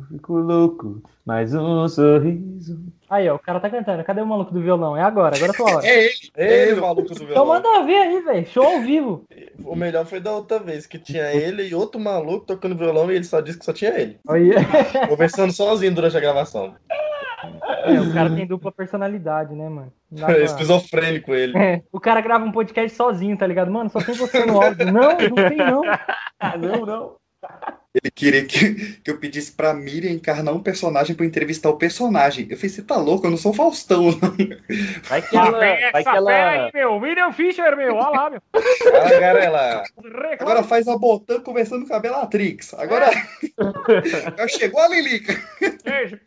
eu fico louco. Mais um sorriso. Aí, ó, o cara tá cantando. Cadê o maluco do violão? É agora, agora é tua hora. É ele, é ele o maluco do Então violão. manda ver aí, velho. Show ao vivo. O melhor foi da outra vez, que tinha ele e outro maluco tocando violão e ele só disse que só tinha ele. Aí, Conversando sozinho durante a gravação. é, o cara tem dupla personalidade, né, mano? Dá pra- Esquizofrênico ele. É, o cara grava um podcast sozinho, tá ligado? Mano, só tem você no áudio. Não, não tem não. Não, não. Ele queria que, que eu pedisse pra Miriam encarnar um personagem pra entrevistar o personagem. Eu falei, você tá louco? Eu não sou o Faustão, não. Vai que ela. Vai que ela. meu. Miriam Fischer, meu. Olha lá, meu. Fala, Garela. Agora faz a Botan conversando com a Bellatrix. Agora. Agora chegou a Lilica.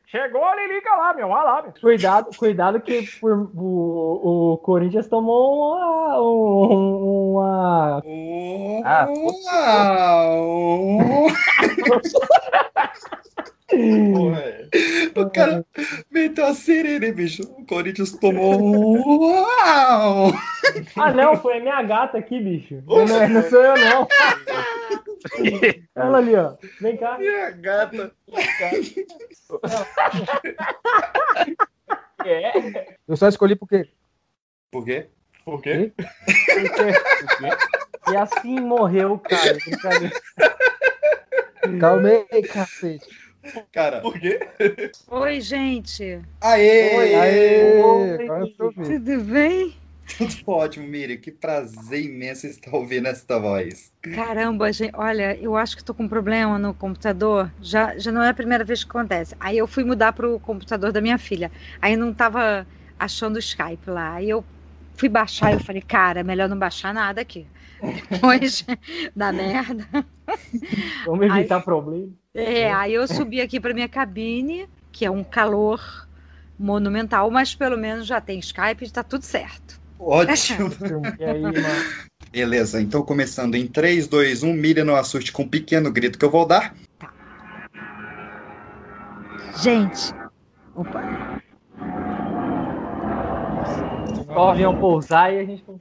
Chegou a Lilica lá, meu. Olha lá, meu. Cuidado, cuidado que por- o, o Corinthians tomou uma... um- uma... Ah, Uau! Porra, é. O cara meteu a serena, bicho. O Corinthians tomou. Uau! Ah, não, foi a minha gata aqui, bicho. Não, não sou eu, não. Ela ali, ó. Vem cá. Minha gata. É. Eu só escolhi porque. Por quê? Por quê? E assim morreu, cara. Calma aí, cacete. Cara, Por quê? Oi, gente. aê! Aê! Oi, tô ouvindo. Tudo bem? Tudo ótimo, Miriam. Que prazer imenso estar ouvindo essa voz. Caramba, gente, olha, eu acho que tô com um problema no computador. Já, já não é a primeira vez que acontece. Aí eu fui mudar pro computador da minha filha. Aí não tava achando o Skype lá. Aí eu fui baixar e eu falei, cara, é melhor não baixar nada aqui. Depois da merda. Vamos evitar problema. É, aí eu subi aqui para minha cabine, que é um calor monumental, mas pelo menos já tem Skype e tá tudo certo. Ótimo. E aí, mano? Beleza, então começando em 3, 2, 1. Miriam, não assuste com um pequeno grito que eu vou dar. Gente, opa, o avião pousar e a gente.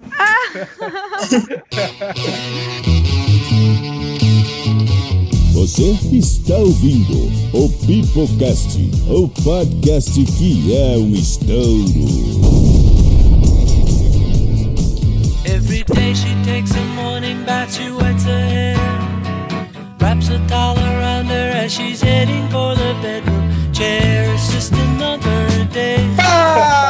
Você está ouvindo o Pipocast, o podcast que é um estouro. Every day she takes a morning bath, she wets her hair. Wraps a towel around her as she's heading for the bedroom chair. It's just another day. Galerinha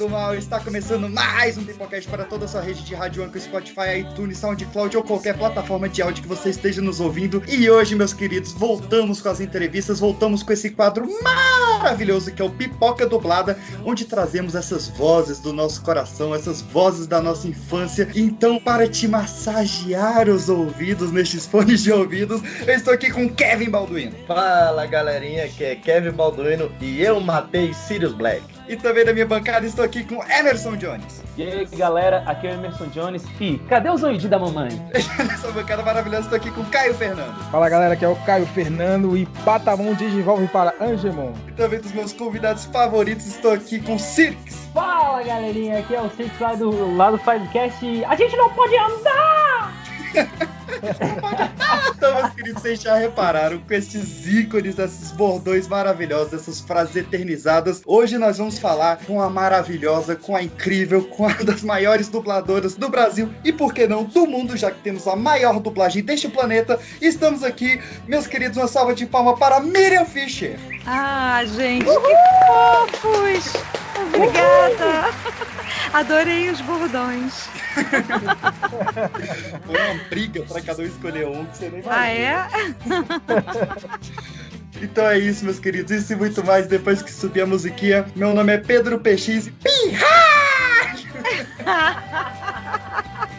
do mal, está começando mais um Pipocast para toda a sua rede de rádio Anchor, Spotify, iTunes, SoundCloud ou qualquer plataforma de áudio que você esteja nos ouvindo. E hoje, meus queridos, voltamos com as entrevistas, voltamos com esse quadro maravilhoso que é o Pipoca Dublada, onde trazemos essas vozes do nosso coração, essas vozes da nossa infância. Então, para te massagear os ouvidos nestes fones de ouvidos, eu estou aqui com Kevin Balduino. Fala, galerinha, que é Kevin Balduino e eu matei Sirius Black. E também na minha bancada estou aqui com Emerson Jones. E aí, galera, aqui é o Emerson Jones. E cadê os zoidinhos da mamãe? Nessa bancada maravilhosa, estou aqui com Caio Fernando. Fala galera, aqui é o Caio Fernando e Patamon desenvolve para Angemon. E também dos meus convidados favoritos, estou aqui com Cirques. Fala, galerinha. Aqui é o Six lá do, lá do Finecast. A gente não pode andar! Então, meus queridos, vocês já repararam com esses ícones, esses bordões maravilhosos, essas frases eternizadas. Hoje nós vamos falar com a maravilhosa, com a incrível, com uma das maiores dubladoras do Brasil e, por que não, do mundo, já que temos a maior dublagem deste planeta. Estamos aqui, meus queridos, uma salva de palma para Miriam Fischer. Ah, gente, que fofos! Obrigada! Adorei os bordões. Foi uma briga para cada um escolher um que você nem imagina. Ah, é? Então é isso, meus queridos. Isso e muito mais depois que subir a musiquinha. Meu nome é Pedro PX. e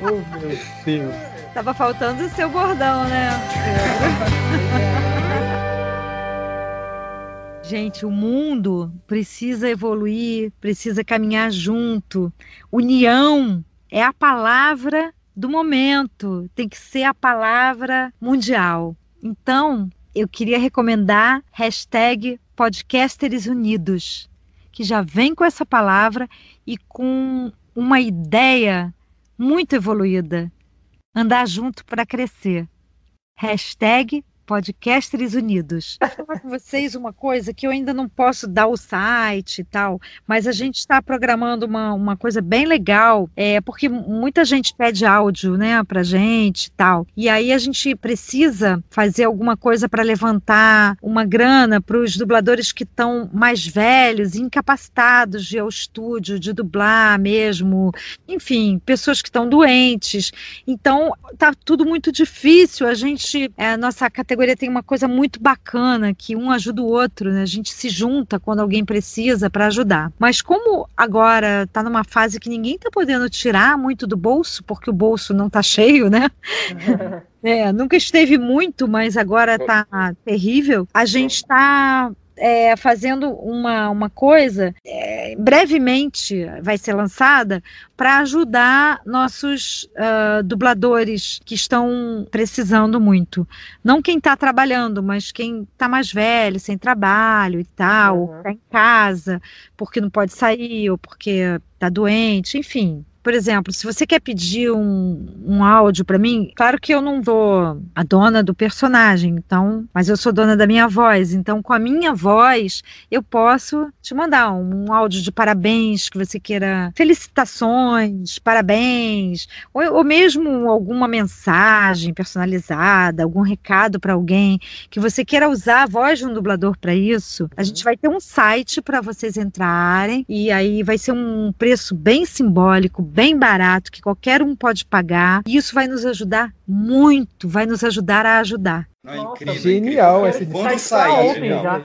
Oh meu Deus. Tava faltando o seu bordão, né? Gente, o mundo precisa evoluir, precisa caminhar junto. União é a palavra do momento, tem que ser a palavra mundial. Então, eu queria recomendar hashtag Podcasters Unidos, que já vem com essa palavra e com uma ideia muito evoluída. Andar junto para crescer. Hashtag Podcasters Unidos. Vou falar com vocês uma coisa que eu ainda não posso dar o site e tal, mas a gente está programando uma, uma coisa bem legal, é, porque muita gente pede áudio, né, pra gente e tal. E aí a gente precisa fazer alguma coisa para levantar uma grana para os dubladores que estão mais velhos, incapacitados de ir ao estúdio, de dublar mesmo, enfim, pessoas que estão doentes. Então, tá tudo muito difícil. A gente, é, nossa categoria tem uma coisa muito bacana, que um ajuda o outro, né? A gente se junta quando alguém precisa para ajudar. Mas como agora tá numa fase que ninguém tá podendo tirar muito do bolso, porque o bolso não tá cheio, né? É, nunca esteve muito, mas agora tá terrível. A gente está é, fazendo uma, uma coisa, é, brevemente vai ser lançada, para ajudar nossos uh, dubladores que estão precisando muito. Não quem está trabalhando, mas quem está mais velho, sem trabalho e tal, está uhum. em casa, porque não pode sair, ou porque está doente, enfim por exemplo, se você quer pedir um, um áudio para mim, claro que eu não vou a dona do personagem, então, mas eu sou dona da minha voz, então com a minha voz eu posso te mandar um, áudio de parabéns que você queira, felicitações, parabéns, ou, ou mesmo alguma mensagem personalizada, algum recado para alguém que você queira usar a voz de um dublador para isso. A gente vai ter um site para vocês entrarem e aí vai ser um preço bem simbólico bem barato, que qualquer um pode pagar. E isso vai nos ajudar muito, vai nos ajudar a ajudar. Não, é incrível, genial incrível. esse Quando sair,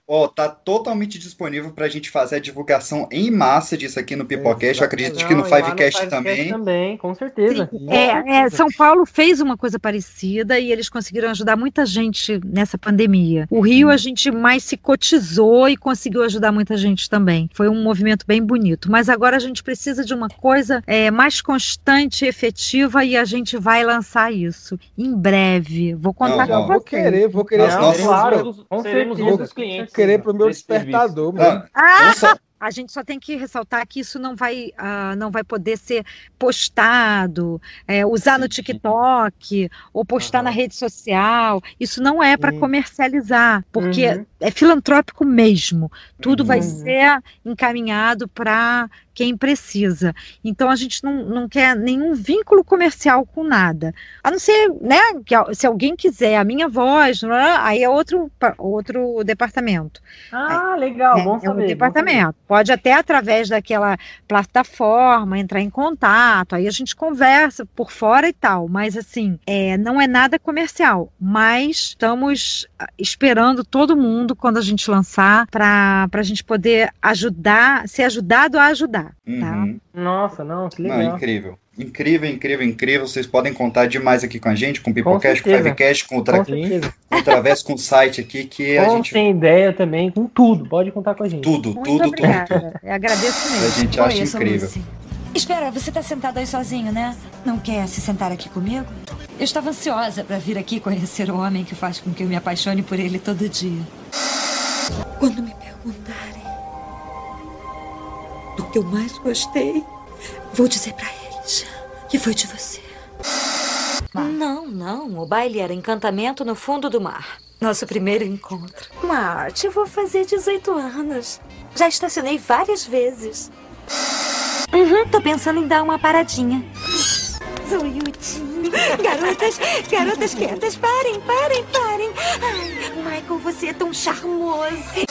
ó, tá totalmente disponível pra gente fazer a divulgação em massa disso aqui no Pipocast. Eu acredito Não, que no Fivecast também. também, com certeza. É, é, São Paulo fez uma coisa parecida e eles conseguiram ajudar muita gente nessa pandemia. O Rio a gente mais se cotizou e conseguiu ajudar muita gente também. Foi um movimento bem bonito. Mas agora a gente precisa de uma coisa é, mais constante e efetiva e a gente vai lançar isso em breve. Vou contar Não, com Vou vocês. Querer, vou querer. Nossa, Nossa, claro, com seremos certeza. outros clientes. Vou querer pro meu desse serviço. despertador. Ah, Ah, a gente só tem que ressaltar que isso não vai, ah, não vai poder ser postado, é, usar no TikTok ou postar na rede social. Isso não é para comercializar, porque Uhum. é filantrópico mesmo. Tudo vai Uhum. ser encaminhado para quem precisa. Então a gente não, não quer nenhum vínculo comercial com nada. A não ser, né, que se alguém quiser a minha voz, aí é outro, outro departamento. Ah, legal, É, bom é saber. um bom departamento. Pode até através daquela plataforma entrar em contato, aí a gente conversa por fora e tal, mas assim, é, não é nada comercial, mas estamos ah, esperando todo mundo quando a gente lançar para a gente poder ajudar, ser ajudado a ajudar. Tá? Uhum. saber. Nossa, não, que Não, legal. incrível. Incrível, incrível, incrível. Vocês podem contar demais aqui com a gente, com o Pipocast, com o. Fivecast, com o Tra... Com o Través, com o site aqui, que a Com gente. sem ideia também, com tudo. Pode contar com a gente. Tudo, Muito tudo, tudo, tudo. obrigada. Eu agradeço A mesmo. gente acha Oi, eu sou incrível. Lucy. Espera, você tá sentado aí sozinho, né? Não quer se sentar aqui comigo? Eu estava ansiosa para vir aqui conhecer o homem que faz com que eu me apaixone por ele todo dia. Quando me perguntarem do que eu mais gostei, vou dizer para eles que foi de você. Não, não. O baile era encantamento no fundo do mar. Nosso primeiro encontro. Mart, eu vou fazer 18 anos. Já estacionei várias vezes. Uhum, tô pensando em dar uma paradinha. Zoiudinho. Garotas, garotas quietas, parem, parem, parem. Ai, Michael, você é tão charmoso.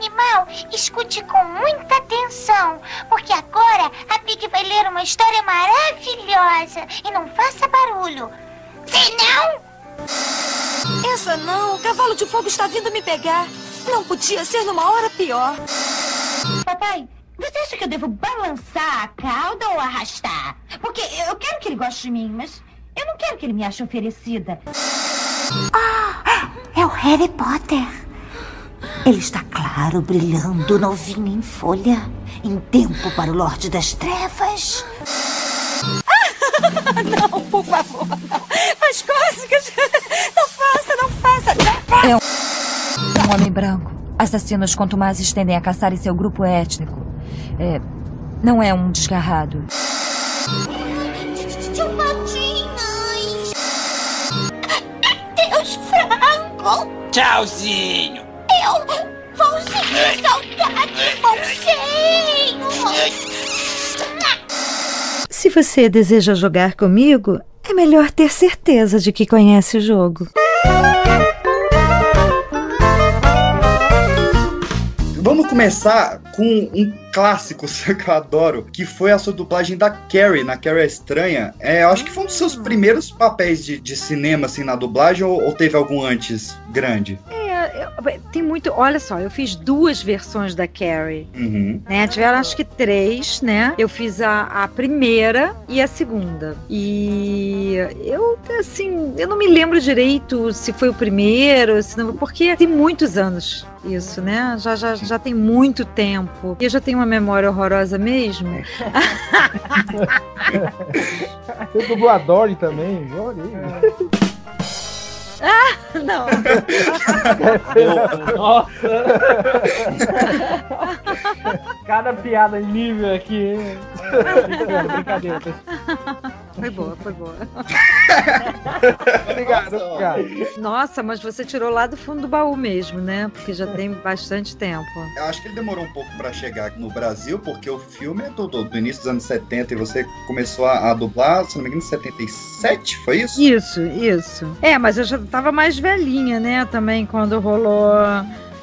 Animal, escute com muita atenção, porque agora a Pig vai ler uma história maravilhosa e não faça barulho. Senão, Essa não, o cavalo de fogo está vindo me pegar. Não podia ser numa hora pior. papai, você acha que eu devo balançar a cauda ou arrastar? Porque eu quero que ele goste de mim, mas eu não quero que ele me ache oferecida. Ah, é o Harry Potter. Ele está claro, brilhando, novinho em folha, em tempo para o Lorde das Trevas. Não, por favor, não. Faz cócegas. Não faça, não faça, não faça. É um, um homem branco. Assassinos contumazes tendem a caçar em seu grupo étnico. É, não é um desgarrado. Tio Patinhas! Deus fraco! Tchauzinho. Eu vou sentir saudade, Monsinho. Se você deseja jogar comigo, é melhor ter certeza de que conhece o jogo. Vamos começar com um clássico que eu adoro, que foi a sua dublagem da Carrie, na Carrie Estranha. É, eu acho que foi um dos seus primeiros papéis de, de cinema, assim, na dublagem, ou, ou teve algum antes grande? É, eu- tem muito. Olha só, eu fiz duas versões da Carrie. Uhum. Né? Tiveram acho que três, né? Eu fiz a, a primeira e a segunda. E eu, assim, eu não me lembro direito se foi o primeiro, se não, porque tem muitos anos isso, né? Já, já, já tem muito tempo. E eu já tenho uma memória horrorosa mesmo. Você dublou a Dory também? Olha aí. Não. Nossa. Cada piada nível aqui. hein? Brincadeira, pessoal. Foi boa, foi boa. Obrigado, obrigado. Nossa, mas você tirou lá do fundo do baú mesmo, né? Porque já tem bastante tempo. Eu acho que ele demorou um pouco pra chegar aqui no Brasil, porque o filme é do, do, do início dos anos 70 e você começou a, a dublar, se não me engano, em 77, foi isso? Isso, isso. É, mas eu já tava mais velhinha, né? Também quando rolou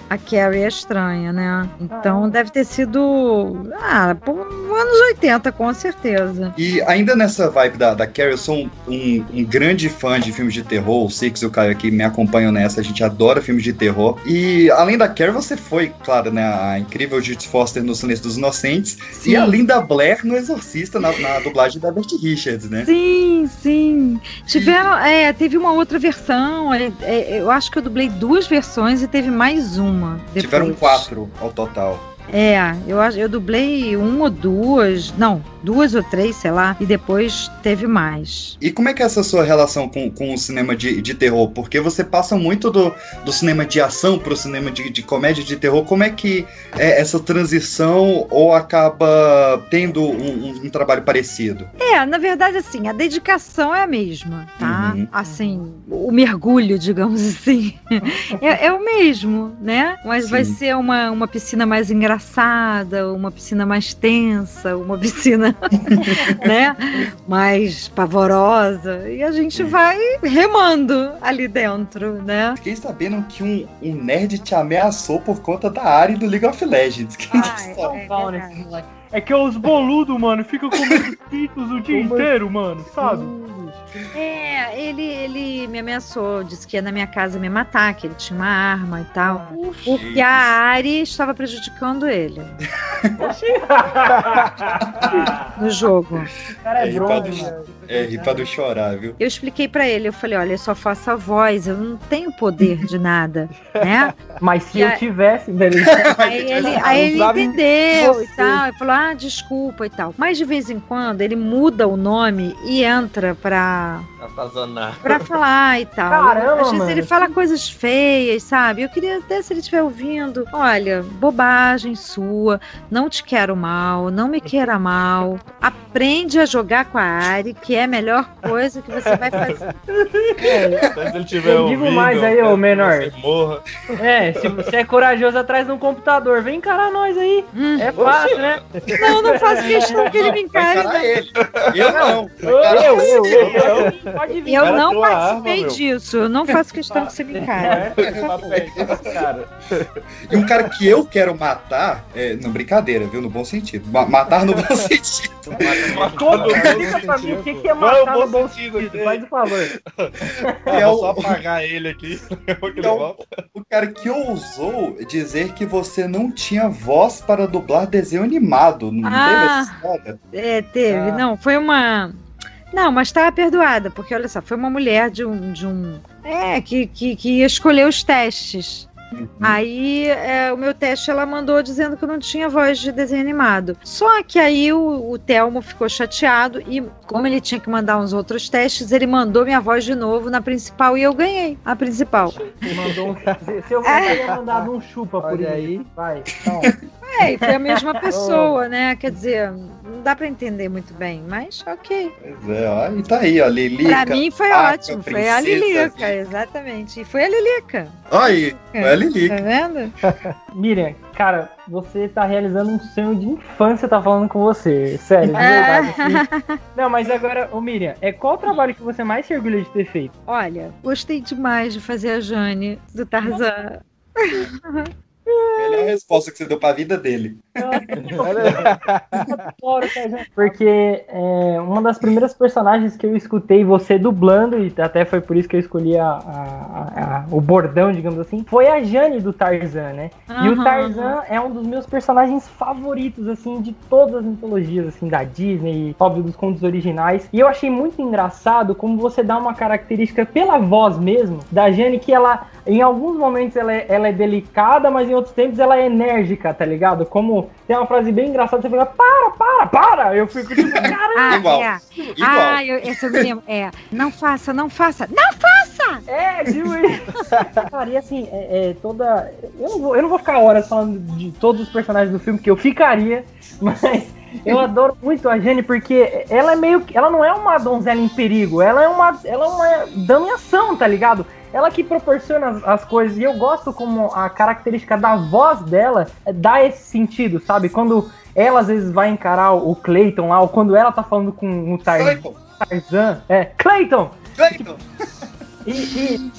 a Carrie é estranha, né? Então deve ter sido. Ah, por anos 80, com certeza. E ainda nessa vibe da, da Carrie, eu sou um, um- um grande fã de filmes de terror. O Six e o Caio aqui me acompanham nessa. A gente adora filmes de terror. E além da Carrie, você foi, claro, né? A incrível Judith Foster no Silêncio dos Inocentes. E a Linda Blair no Exorcista, na, na dublagem da Beth Richards, né? Sim, sim. Tiveram. É, teve uma outra versão. é, é, eu acho que eu dublei duas versões e teve mais uma. Depois. Tiveram quatro ao total. É, eu, acho- eu dublei uma ou duas. Não, duas ou três, sei lá. E depois teve mais. E como é que é essa sua relação com, com o cinema de, de terror? Porque você passa muito do, do cinema de ação pro cinema de, de comédia de terror. Como é que é essa transição ou acaba tendo um, um- trabalho parecido? É, na verdade, assim, a dedicação é a mesma, tá? Uhum. Assim, o mergulho, digamos assim, é, é o mesmo, né? Mas vai Sim. ser uma, uma piscina mais engraçada, uma piscina mais tensa, uma piscina, né? Mais pavorosa. E a gente vai remando ali dentro, né? Fiquei sabendo que um, um nerd te ameaçou por conta da área do League of Legends. Quem que é moleque. É que os boludos, mano, ficam comendo pitos o dia Como inteiro, mano, sabe? É, ele, ele me ameaçou, disse que ia na minha casa me matar, que ele tinha uma arma e tal. Porque a Ari estava prejudicando ele no jogo. Cara é É, drone, ripa velho. É, rir pra não chorar, viu? Eu expliquei pra ele, eu falei, olha, eu só faço a voz, eu não tenho poder de nada, né? Mas se E eu a- tivesse, beleza. Aí ele, aí ele entendeu e você. tal, ele falou, ah, desculpa e tal. Mas de vez em quando ele muda o nome e entra pra, Kota. Atazanar. pra falar e tal. Caramba, Às vezes mano. ele fala coisas feias, sabe? Eu queria até, se ele estiver ouvindo, olha, bobagem sua, não te quero mal, não me queira mal. Aprende a jogar com a Ari, que é a melhor coisa que você vai fazer. Se ele tiver Eu digo ouvindo, mais aí, ô menor. Morra. É, se você é corajoso atrás de um computador, vem encarar nós aí. Hum. É fácil, né? Não, não faço questão que ele me encare. ele. Eu não. Eu, eu, eu, eu, eu. Pode vir. Eu Cara, não participei arma, disso. Eu não faço questão que você me encare. cara. E um cara que eu quero matar, é, não, brincadeira, viu? No bom sentido. Ma- matar no bom sentido. Explica pra mim o que, que é Qual é o matar no bom sentido sentido. aqui? Faz o favor. É Eu o- vou só apagar ele aqui. Então. O cara que ousou dizer que você não tinha voz para dublar desenho animado. Não Ah. teve essa história? É, teve. Ah. Não, foi uma. Não, mas estava perdoada, porque olha só, foi uma mulher de um. De um é, que, que, que ia escolher os testes. Aí é, o meu teste ela mandou dizendo que eu não tinha voz de desenho animado. Só que aí o, o Telmo ficou chateado e, como ele tinha que mandar uns outros testes, ele mandou minha voz de novo na principal e eu ganhei a principal. Mandou um... Se eu teria mandado um chupa por Olha isso. aí. Vai. Então, É, e foi a mesma pessoa, né? Quer dizer, não dá pra entender muito bem, mas ok. Pois é, ó, e tá aí, ó, Lilica. Pra mim foi vaca, ótimo, foi a. Lilica, exatamente. E foi a Lilica. Aí, foi a Lilica. Tá vendo? Miriam, cara, você tá realizando um sonho de infância, tá falando com você. Sério, de É. verdade. assim. Não, mas agora, ô Miriam, é qual o trabalho que você mais se orgulha de ter feito? Olha, gostei demais de fazer a Jane do Tarzan. Melhor resposta que você deu pra vida dele. Porque é, uma das primeiras personagens que eu escutei você dublando, e até foi por isso que eu escolhi a, a- a- o bordão, digamos assim, foi a Jane do Tarzan, né? E o. Tarzan é um dos meus personagens favoritos, assim, de todas as mitologias, assim, da Disney, óbvio, dos contos originais. E eu achei muito engraçado como você dá uma característica pela voz mesmo da Jane, que ela, em alguns momentos, ela é, ela é delicada, mas em outros tempos ela é enérgica, tá ligado? Como tem uma frase bem engraçada, você fica, para, para, para! Eu fico tipo, caramba! Ah, Igual. é. Igual. Ah, eu, esse eu me lembro. É, não faça, não faça. Não faça! É, viu? Cara, e assim, é, é toda. Eu não, vou, eu não vou ficar horas falando de todos os personagens do filme, que eu ficaria, mas eu adoro muito a Jenny porque ela é meio que. Ela não é uma donzela em perigo, ela é uma. Ela é uma dama em ação, tá ligado? Ela que proporciona as, as coisas, e eu gosto como a característica da voz dela é, dá esse sentido, sabe? Quando ela às vezes vai encarar o Clayton lá, ou quando ela tá falando com o Tar Clayton, Tarzan. É, Clayton! Clayton. E, e-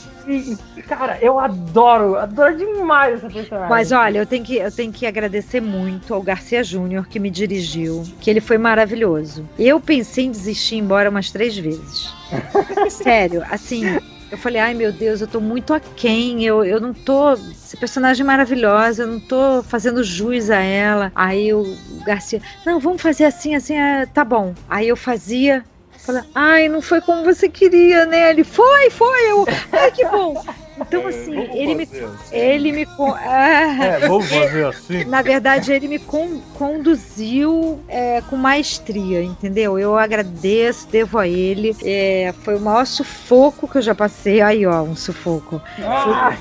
e, cara, eu adoro, adoro demais essa personagem. Mas olha, eu tenho que, eu tenho que agradecer muito ao Garcia Júnior que me dirigiu, que ele foi maravilhoso. Eu pensei em desistir e ir embora umas três vezes. Sério, assim, eu falei, ai meu Deus, eu tô muito aquém, eu, eu não tô. Essa personagem maravilhosa, eu não tô fazendo jus a ela. Aí o Garcia, não, vamos fazer assim, assim, é, tá bom. Aí eu fazia. Falei, ai, não foi como você queria, né? Ele foi, foi, eu. Ai, que bom. Então, assim, Vamos ele me assim. ele me. Ah, É, vamos fazer assim. na verdade, ele me con- conduziu é, com maestria, entendeu? Eu agradeço, devo a ele. É, foi o maior sufoco que eu já passei. Aí, ó, um sufoco. Ah,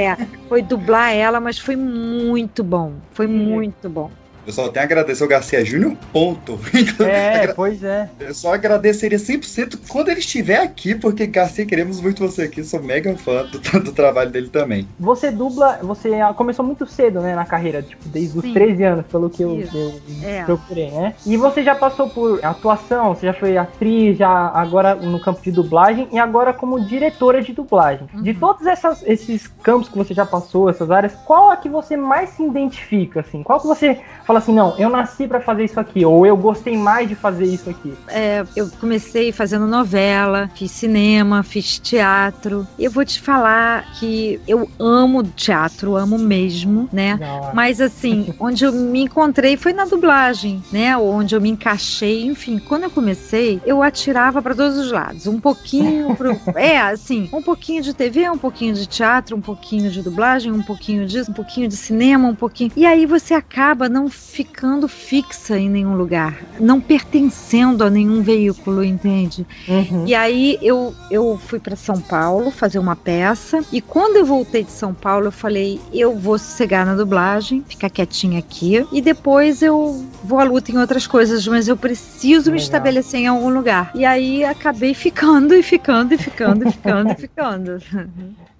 É, foi dublar ela, mas foi muito bom. Foi muito bom. Eu só tenho a agradecer ao Garcia Júnior, ponto. é, pois é. Eu só agradeceria 100% quando ele estiver aqui, porque Garcia, queremos muito você aqui. Sou mega fã do, do trabalho dele também. Você dubla, você começou muito cedo, né, na carreira, tipo, desde os Sim. 13 anos, pelo que eu, eu É. procurei, né? E você já passou por atuação, você já foi atriz, já agora no campo de dublagem e agora como diretora de dublagem. De Uhum. todos essas- esses campos que você já passou, essas áreas, qual a que você mais se identifica, assim? Qual que você fala assim, não, eu nasci pra fazer isso aqui, ou eu gostei mais de fazer isso aqui? É, eu comecei fazendo novela, fiz cinema, fiz teatro. Eu vou te falar que eu amo teatro, amo mesmo, né? Mas assim, onde eu me encontrei foi na dublagem, né? Onde eu me encaixei, enfim, quando eu comecei, eu atirava para todos os lados, um pouquinho pro, é, assim, um pouquinho de TV, um pouquinho de teatro, um pouquinho de dublagem, um pouquinho disso, um pouquinho de cinema, um pouquinho. E aí você acaba não ficando fixa em nenhum lugar, não pertencendo a nenhum veículo, entende? Uhum. E aí eu, eu fui para São Paulo fazer uma peça. E quando eu voltei de São Paulo, eu falei: eu vou sossegar na dublagem, ficar quietinha aqui. E depois eu vou à luta em outras coisas, mas eu preciso me Legal. estabelecer em algum lugar. E aí acabei ficando e ficando e ficando e ficando e ficando.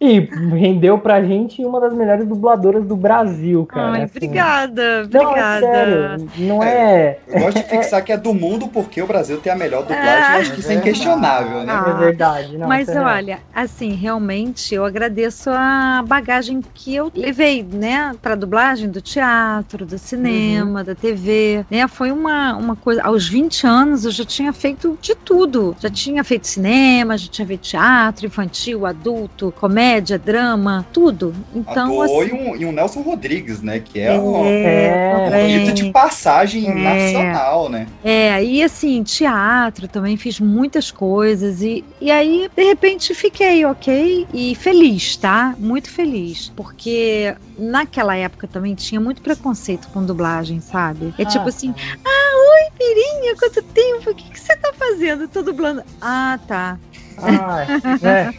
E rendeu pra gente uma das melhores dubladoras do Brasil, cara. Ai, assim. obrigada, Não, obrigada. Sério, não é. Eu gosto de fixar que é do mundo porque o Brasil tem a melhor dublagem. Ah. acho que isso é inquestionável, né? Ah. É verdade. Não, Mas é olha, assim, realmente eu agradeço a bagagem que eu levei, né, para dublagem do teatro, do Uhum. cinema, da TV, né? Foi uma, uma coisa, aos 20 anos eu já tinha feito de tudo. Já tinha feito cinema, já tinha feito teatro, infantil, adulto, comédia, drama, tudo. Então, Atuou assim, e, um, e um Nelson Rodrigues, né? Que é, É, um também. Dito de passagem É. nacional, né? É, e assim, teatro também fiz muitas coisas e, e aí, de repente, fiquei ok e feliz, tá? Muito feliz. Porque naquela época também tinha muito preconceito com dublagem, sabe? É tipo Ah, assim, ah, oi, Pirinha, quanto tempo? O que, que você tá fazendo? Tô dublando. Ah, tá. Ah, é,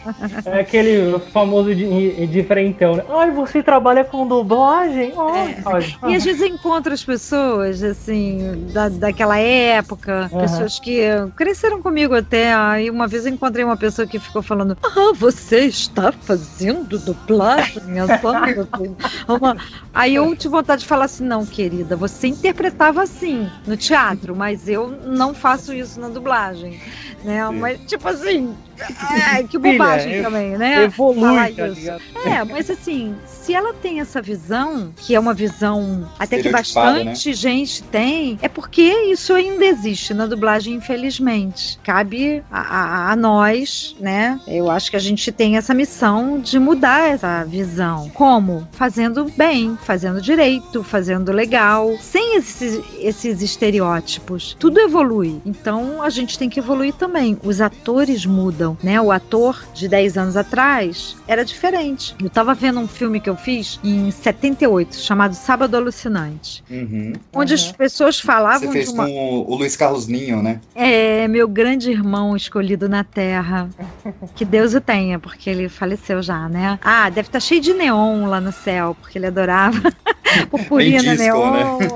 é aquele famoso de, diferentão, né? Ai, você trabalha com dublagem? Ai, ai. E às vezes eu encontro as pessoas, assim, da, daquela época, Aham. pessoas que cresceram comigo até. Aí uma vez eu encontrei uma pessoa que ficou falando: Ah, você está fazendo dublagem? Uma- Aí eu tive vontade de falar assim: Não, querida, você interpretava assim no teatro, mas eu não faço isso na dublagem. Né? Mas, tipo assim, é, que Filha, bobagem eu- também, né? Evolui, tá ligado? É, mas assim, se ela tem essa visão, que é uma visão até que Estereotipada, bastante gente tem, é porque isso ainda existe na dublagem, infelizmente. Cabe a, a- a nós, né? Eu acho que a gente tem essa missão de mudar essa visão. Como? Fazendo bem, fazendo direito, fazendo legal, sem esses, esses estereótipos. Tudo evolui. Então a gente tem que evoluir também. Os atores mudam, né? O ator de 10 anos atrás era diferente. Eu tava vendo um filme que eu fiz em 78, chamado Sábado Alucinante. Uhum. Onde as pessoas Você falavam fez de uma. com o, o Luiz Carlos Ninho, né? É, meu grande irmão escolhido na Terra. Que Deus o tenha, porque ele faleceu já, né? Ah, deve estar cheio de neon lá no céu, porque ele adorava purpurina, disco, neon. né?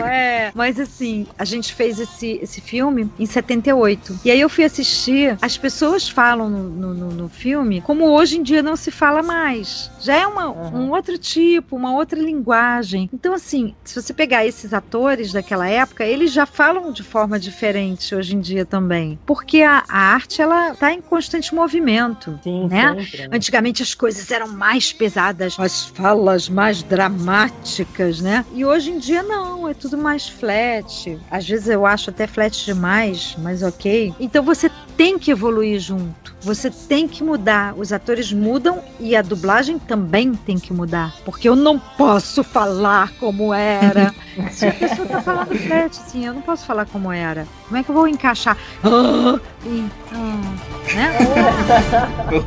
É. Mas assim, a gente fez esse, esse filme em 78. E aí eu fui assistir. As pessoas falam no, no, no- filme como hoje em dia não se fala mais. Já é uma, um outro tipo, uma outra linguagem. Então, assim, se você pegar esses atores daquela época, eles já falam de forma diferente hoje em dia também. Porque a, a arte, ela tá em constante movimento. Sim, né? sempre, né? Antigamente as coisas eram mais pesadas, as falas mais dramáticas, né? E hoje em dia não, é tudo mais flat. Às vezes eu acho até flat demais, mas ok. Então você tem que evoluir junto. Você tem que mudar. Os atores mudam e a dublagem também tem que mudar. Porque eu não posso falar como era. Se a pessoa tá falando flat, assim, eu não posso falar como era. Como é que eu vou encaixar? Ah, e,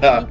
ah,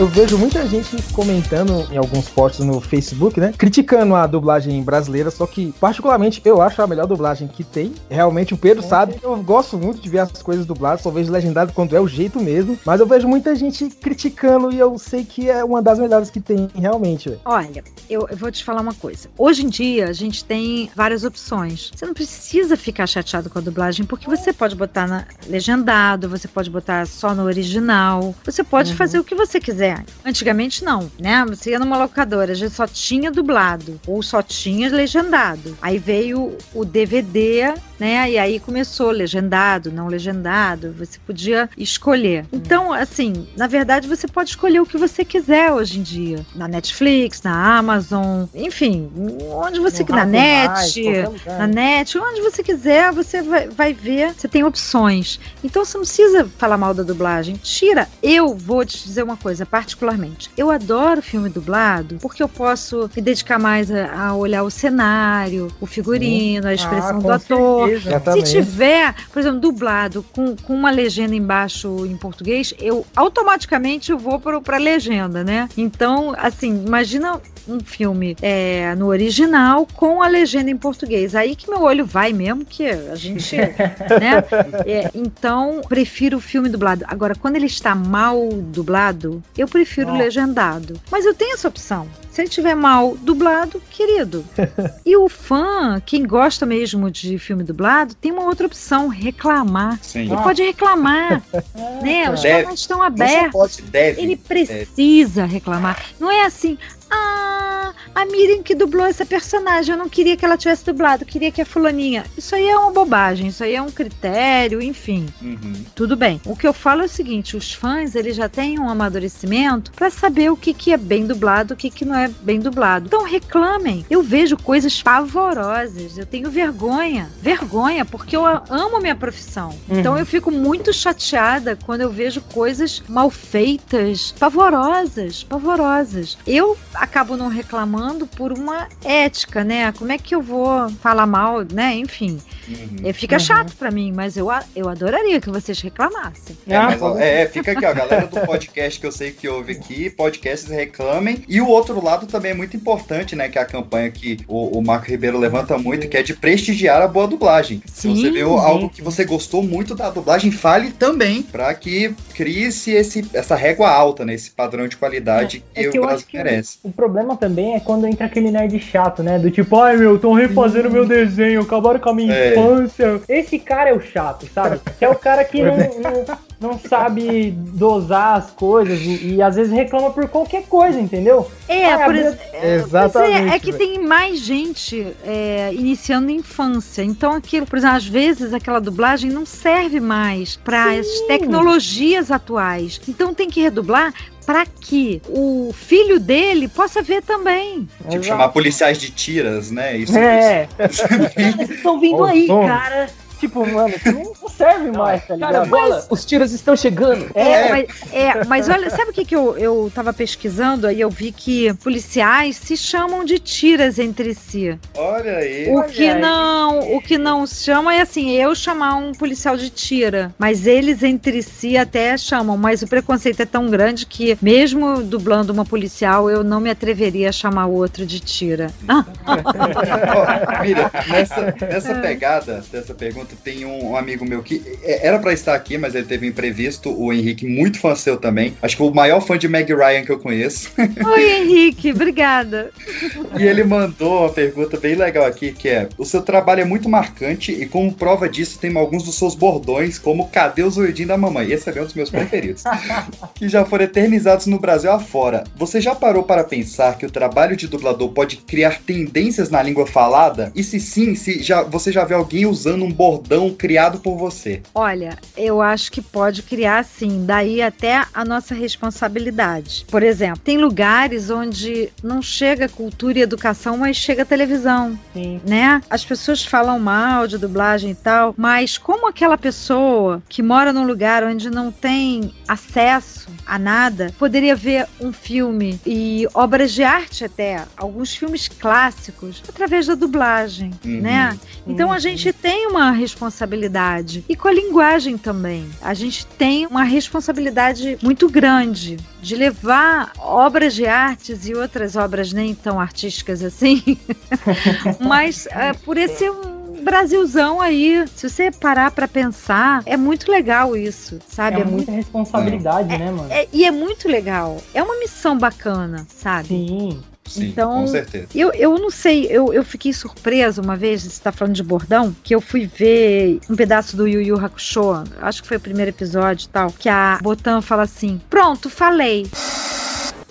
Eu vejo muita gente comentando em alguns posts no Facebook, né? Criticando a dublagem brasileira, só que, particularmente, eu acho a melhor dublagem que tem. Realmente, o Pedro sabe, eu gosto muito de ver as coisas dubladas, só vejo legendado quando é o jeito mesmo. Mas eu vejo muita gente criticando e eu sei que é uma das melhores que tem, realmente, velho. Olha, eu, eu vou te falar uma coisa. Hoje em dia, a gente tem várias opções. Você não precisa ficar chateado com a dublagem, porque você pode botar na legendado, você pode botar só no original, você pode fazer o que você quiser. Antigamente, não, né? Você ia numa locadora, já só tinha dublado, ou só tinha legendado. Aí veio o DVD, né? E aí começou legendado, não legendado, você podia escolher. Então, assim, na verdade, você pode escolher o que você quiser hoje em dia. Na Netflix, na Amazon, enfim, onde você quiser. Na net, na net, onde você quiser, você vai, vai ver, você tem opções. Então você não precisa falar mal da dublagem. Tira. Eu vou te dizer uma coisa, particularmente. Eu adoro filme dublado porque eu posso me dedicar mais a, a olhar o cenário, o figurino, a expressão Ah, do ator. certeza. Se tiver, por exemplo, dublado com, com uma legenda embaixo em português, eu automaticamente eu vou para a legenda, né? Então, assim, imagina um filme é, no original com a legenda em português. Aí que meu olho vai mesmo, que a gente, né? É, então, prefiro o filme dublado. Agora, quando ele está mal dublado, eu prefiro Nossa. legendado. Mas eu tenho essa opção. Se ele tiver mal dublado, querido. E o fã, quem gosta mesmo de filme dublado, tem uma outra opção, reclamar. Sim. Ele pode reclamar, né? Os Deve. canais estão abertos. pode, deve. Ele precisa reclamar. Não é assim, ah, a Miriam que dublou essa personagem, eu não queria que ela tivesse dublado, eu queria que a fulaninha. Isso aí é uma bobagem, isso aí é um critério, enfim. Uhum. Tudo bem. O que eu falo é o seguinte: os fãs eles já têm um amadurecimento para saber o que, que é bem dublado, o que, que não é bem dublado. Então reclamem. Eu vejo coisas pavorosas. Eu tenho vergonha. Vergonha, porque eu a- amo minha profissão. Então Uhum. eu fico muito chateada quando eu vejo coisas mal feitas, pavorosas, pavorosas. Eu acabo não reclamando por uma ética, né? Como é que eu vou falar mal, né? Enfim, é, fica Uhum. chato pra mim, mas eu, eu adoraria que vocês reclamassem. É, mas, ó, é, fica aqui, ó, a galera do podcast que eu sei que ouve aqui, podcasts reclamem. E o outro lado também é muito importante, né? Que é a campanha que o, o Marco Ribeiro levanta muito, que é de prestigiar a boa dublagem. Se você Sim, viu algo que você gostou muito da dublagem, fale também, pra que crie-se esse, essa régua alta, né? Esse padrão de qualidade É que que o eu Brasil acho que merece. o problema também é quando entra aquele nerd chato, né? Do tipo, ai meu, estão refazendo meu desenho, acabaram com a minha É. infância. Esse cara é o chato, sabe? Que é o cara que não, não, não sabe dosar as coisas e, e às vezes reclama por qualquer coisa, entendeu? É, Ah, por ex- Exatamente. Pois é, é que velho. tem mais gente é, iniciando infância. Então, aquilo, por exemplo, às vezes aquela dublagem não serve mais para as tecnologias atuais. Então, tem que redublar para que o filho dele possa ver também. Tipo, chamar policiais de tiras, né? Isso, É. isso. Estão vindo Olha aí, som. cara. Tipo, mano, isso não serve mais, tá ligado? Cara, bola, os tiros estão chegando. É, mas, é, mas olha, sabe o que, que eu, eu tava pesquisando? Aí eu vi que policiais se chamam de tiras entre si. Olha aí. O que não, o que não se chama é assim, eu chamar um policial de tira, mas eles entre si até chamam, mas o preconceito é tão grande que mesmo dublando uma policial, eu não me atreveria a chamar o outro de tira. Miriam, nessa, nessa pegada dessa pergunta, tem um, amigo meu que é, era pra estar aqui, mas ele teve um imprevisto, o Henrique, muito fã seu também. Acho que o maior fã de Meg Ryan que eu conheço. Oi, Henrique, obrigada. E ele mandou uma pergunta bem legal aqui, que é: O seu trabalho é muito marcante e como prova disso tem alguns dos seus bordões, como Cadê o zoidinho da mamãe? Esse é um dos meus preferidos. que já foram eternizados no Brasil afora. Você já parou para pensar que o trabalho de dublador pode criar tendências na língua falada? E se sim, se já, você já vê alguém usando um bordão criado por você? Olha, eu acho que pode criar sim, daí até a nossa responsabilidade. Por exemplo, tem lugares onde não chega cultura e educação, mas chega televisão, Sim. né? As pessoas falam mal de dublagem e tal, mas como aquela pessoa que mora num lugar onde não tem acesso a nada, poderia ver um filme e obras de arte até, alguns filmes clássicos, através da dublagem, Uhum. né? Então a gente tem uma responsabilidade. E com a linguagem também. A gente tem uma responsabilidade muito grande de levar obras de artes e outras obras nem tão artísticas assim, mas é, por esse Brasilzão aí, se você parar pra pensar, é muito legal isso, sabe? É muita responsabilidade, né, mano? É- e é muito legal. É uma missão bacana, sabe? Sim. Sim, Então, com certeza. Eu, eu não sei, eu, eu fiquei surpresa uma vez, você tá falando de bordão, que eu fui ver um pedaço do Yu Yu Hakusho, acho que foi o primeiro episódio e tal, que a Botan fala assim: Pronto, falei.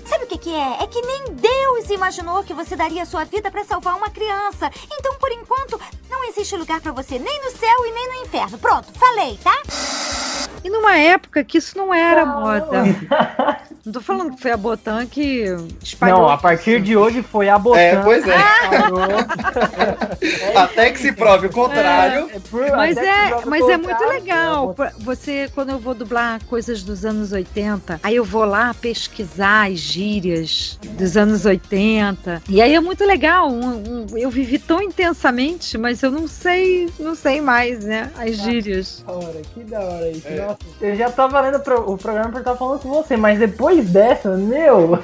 Sabe o que, que é? É que nem Deus imaginou que você daria sua vida pra salvar uma criança. Então, por enquanto, não existe lugar pra você nem no céu e nem no inferno. Pronto, falei, tá? E numa época que isso não era moda. Não tô falando que foi a Botan que espalhou. Não, a partir de hoje foi a Botan. É, pois é. Parou. Até que se prove o contrário. Mas Até que é, mas é muito legal. Você, quando eu vou dublar coisas dos anos 80, aí eu vou lá pesquisar as gírias dos anos 80. E aí é muito legal. Um- um- eu vivi tão intensamente, mas eu não sei, não sei mais, né? As gírias. Da hora, que da hora isso. Nossa, eu já tava lendo pro- o programa por estar falando com você, mas depois dessa, meu.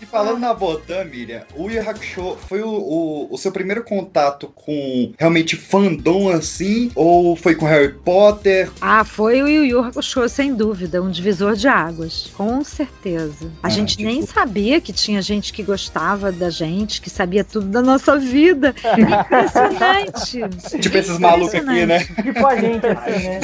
E falando na Botan, Miriam, o Yu Yu Hakusho foi o, o, o seu primeiro contato com realmente fandom assim? Ou foi com Harry Potter? Ah, foi o Yu Yu Hakusho, sem dúvida, um divisor de águas, com certeza. A Ah, gente tipo- nem sabia que tinha gente que gostava da gente, que sabia tudo da nossa vida. Impressionante. Tipo esses malucos aqui, né? tipo a gente, assim, né?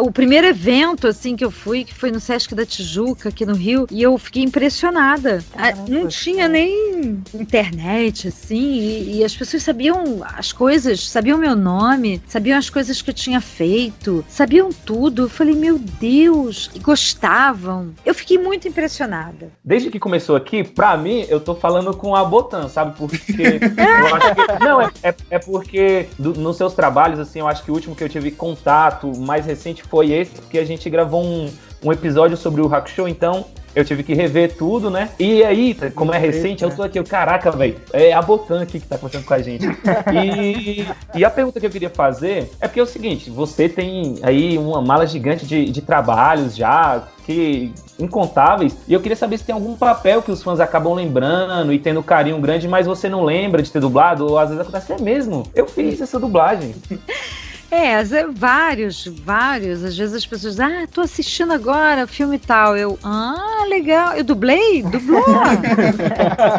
O primeiro evento, assim, que eu fui, que foi no Sesc da Tijuca, aqui no Rio, e eu fiquei impressionada. Ah, Não tinha nem internet, assim, e, e as pessoas sabiam as coisas, sabiam meu nome, sabiam as coisas que eu tinha feito, sabiam tudo. Eu falei, meu Deus, e gostavam. Eu fiquei muito impressionada. Desde que começou aqui, pra mim, eu tô falando com a Botan, sabe? Porque que. Não, é, é, é porque do- nos seus trabalhos, assim, eu acho que o último que eu tive contato mais recente foi esse, porque a gente gravou um, um episódio sobre o Hakusho, então eu tive que rever tudo, né? E aí, como é recente, eu tô aqui, eu, caraca, velho, é a Botan aqui que tá acontecendo com a gente. E, e a pergunta que eu queria fazer é porque é o seguinte, você tem aí uma mala gigante de, de trabalhos já, que incontáveis. E eu queria saber se tem algum papel que os fãs acabam lembrando e tendo carinho grande, mas você não lembra de ter dublado, ou às vezes acontece é mesmo. Eu fiz essa dublagem. É, vários, vários. Às vezes as pessoas, ah, tô assistindo agora filme tal. Eu, ah, legal. Eu dublei? Dublou.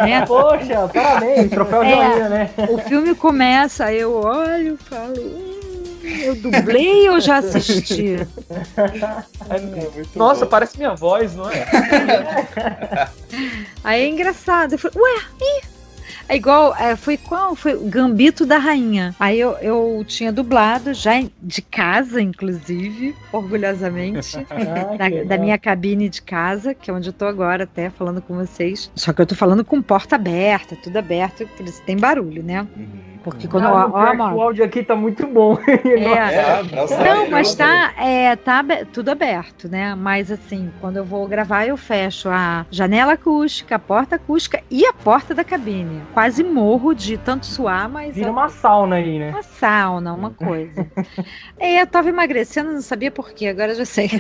É. Poxa, parabéns, troféu É. joinha, né? O filme começa, aí eu olho e falo, hum, eu dublei ou já assisti? Nossa, parece minha voz, não é? Aí é engraçado. Eu falei, ué, ih. É igual, é, foi qual? Foi o Gambito da Rainha. Aí eu, eu tinha dublado, já de casa, inclusive, orgulhosamente, Ah, da, da minha cabine de casa, que é onde eu tô agora até falando com vocês. Só que eu tô falando com porta aberta, tudo aberto, por isso tem barulho, né? Porque quando Ah, ó, no ó, o áudio aqui tá muito bom. É. nossa, Não, eu- mas tá, é, tá tudo aberto, né? Mas assim, quando eu vou gravar, eu fecho a janela acústica, a porta acústica e a porta da cabine. Quase morro de tanto suar, mas. Vira é uma sauna aí, né? uma sauna, uma coisa. é, eu tava emagrecendo, não sabia por quê, agora eu já sei.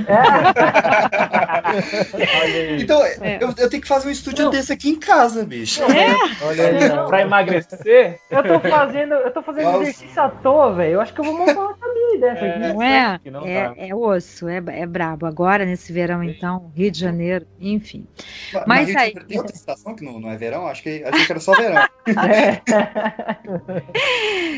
Então, É. eu, eu tenho que fazer um estúdio desse aqui em casa, bicho. Olha aí, ó. pra emagrecer. Eu tô fazendo, eu tô fazendo Nossa. exercício à toa, velho. Eu acho que eu vou montar uma cabine dessa aqui. Não é? não É, dá. é osso, é, é brabo. Agora, nesse verão, então, Rio de Janeiro, enfim. Mas Mas Rio aí- Tem outra estação que não, não é verão? Acho que, achei que era só verão.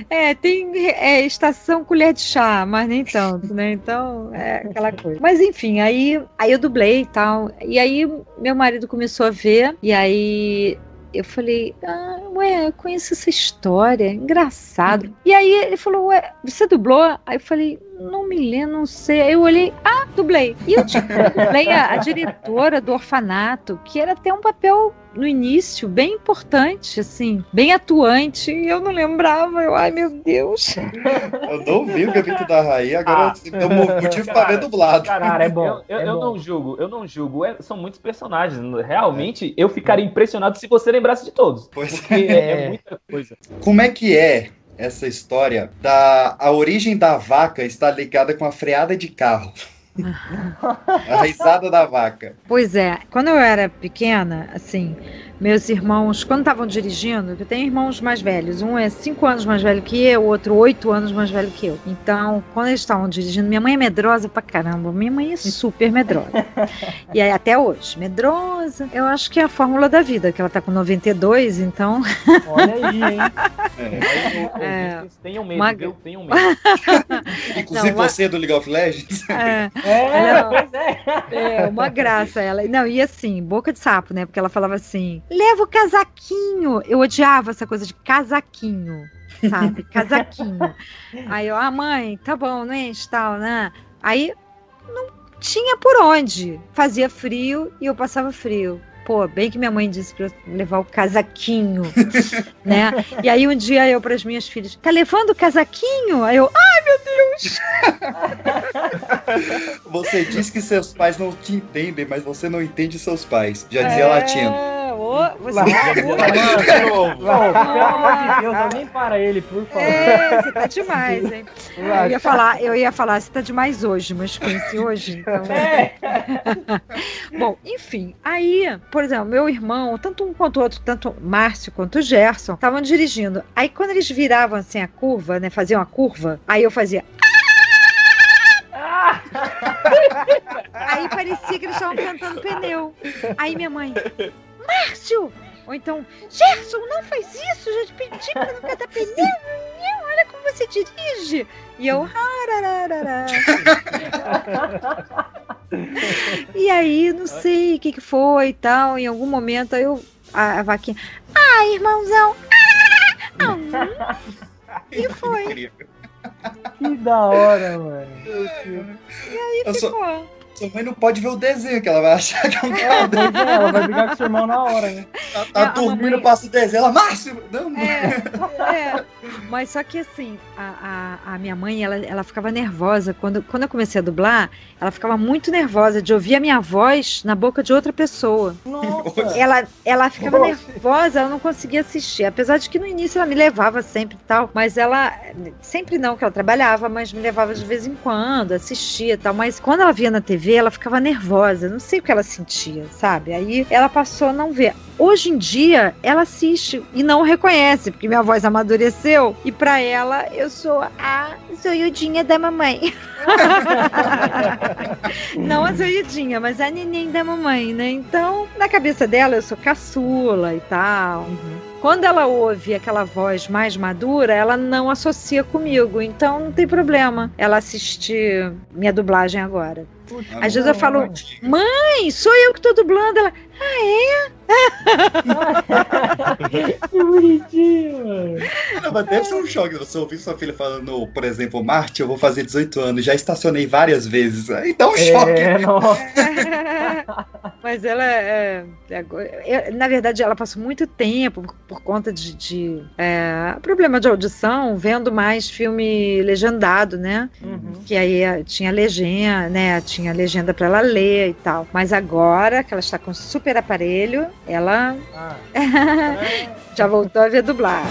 É, tem é, estação colher de chá, mas nem tanto, né? Então, é aquela coisa. Mas enfim, aí, aí eu dublei e tal. E aí meu marido começou a ver, e aí eu falei, ah, ué, eu conheço essa história, engraçado. E aí ele falou, ué, você dublou? Aí eu falei, não me lembro, não sei. Aí eu olhei, ah, dublei. E eu tipo, dublei a, a diretora do orfanato, que era até um papel no início bem importante, assim, bem atuante, e eu não lembrava. Eu, ai meu Deus. Eu não vi o Gambito da Rainha, agora Ah. tem um motivo pra ver dublado. Cara, é bom. Eu, eu- é eu bom. não julgo, eu não julgo. É- são muitos personagens. Realmente, eu ficaria impressionado se você lembrasse de todos. Pois Porque é, É. é muita coisa. Como é que é essa história da a origem da vaca está ligada com a freada de carro? A risada da vaca. Pois é, quando eu era pequena, assim, meus irmãos, quando estavam dirigindo, eu tenho irmãos mais velhos, um é cinco anos mais velho que eu, o outro oito anos mais velho que eu. Então, quando eles estavam dirigindo, minha mãe é medrosa pra caramba, minha mãe é super medrosa. e aí, até hoje, medrosa. Eu acho que é a fórmula da vida, que ela tá com 92, então. Olha aí, hein? É. É. Tenham medo, Uma- viu? Tenham medo. Inclusive Não, você do League of Legends. É, É, Não. pois é. É, uma graça ela. Não, e assim, boca de sapo, né? Porque ela falava assim: leva o casaquinho. Eu odiava essa coisa de casaquinho, sabe? Casaquinho. Aí eu, ah, mãe, tá bom, não enche tal, né? Aí não tinha por onde. Fazia frio e eu passava frio. Pô, bem que minha mãe disse pra eu levar o casaquinho, né? E aí um dia eu para as minhas filhas, tá levando o casaquinho? Aí eu, ai meu Deus! Você diz que seus pais não te entendem, mas você não entende seus pais. Já dizia latino. É, você. De novo. Pô, pelo amor de Deus, alguém para ele, por favor. É, você tá demais, hein? Eu ia falar, eu ia falar, você tá demais hoje, mas conheci hoje, então. É. Bom, enfim, aí, por exemplo, meu irmão, tanto um quanto o outro, tanto o Márcio quanto o Gerson, estavam dirigindo. Aí quando eles viravam assim a curva, né, faziam a curva, aí eu fazia. Aí parecia que eles estavam cantando pneu. Aí minha mãe, Márcio! Ou então, Gerson, não faz isso, já te pedi pra não cantar pneu. Olha como você dirige. E eu, "Arararará." E aí, não sei o que, que foi e tal. Em algum momento, aí eu, a, a vaquinha, ah, irmãozão. Ah, ah." E foi. Incrível. Que da hora, mano. E aí Eu só- ficou. Sua mãe não pode ver o desenho, que ela vai achar que é um É, quadro. pois é, ela vai brigar com seu irmão na hora, né? Tá, tá É, a dormindo, mamãe- passa o desenho, ela, Márcio! Não, É, é. Mas só que assim, a, a, a minha mãe, ela, ela ficava nervosa. Quando, quando eu comecei a dublar, ela ficava muito nervosa de ouvir a minha voz na boca de outra pessoa. Nossa. Ela, ela ficava Nossa. nervosa, ela não conseguia assistir. Apesar de que no início ela me levava sempre e tal. Mas ela. Sempre não, que ela trabalhava, mas me levava de vez em quando, assistia e tal. Mas quando ela via na TV, ela ficava nervosa. Não sei o que ela sentia, sabe? Aí ela passou a não ver. Hoje em dia, ela assiste e não reconhece, porque minha voz amadureceu. E pra ela, eu sou a zoiudinha da mamãe. não a zoiudinha, mas a neném da mamãe, né? Então, na cabeça dela, eu sou caçula e tal. Quando ela ouve aquela voz mais madura, ela não associa comigo, então não tem problema ela assistir minha dublagem agora. Às vezes eu falo, mãe, sou eu que tô dublando. Ela, Que bonitinho, mano. Mas deve ser um choque você ouvir sua filha falando, por exemplo, Marte, eu vou fazer 18 anos, já estacionei várias vezes. Aí dá um choque. É, nossa. Mas ela é, é agora- é- Na verdade, ela passou muito tempo por, por conta de, de, é, problema de audição, vendo mais filme legendado, né? Uhum. Que aí eh, tinha legenda, né? Tinha legenda para ela ler e tal. Mas agora que ela está com super aparelho, ela Ah, já voltou a ver dublar.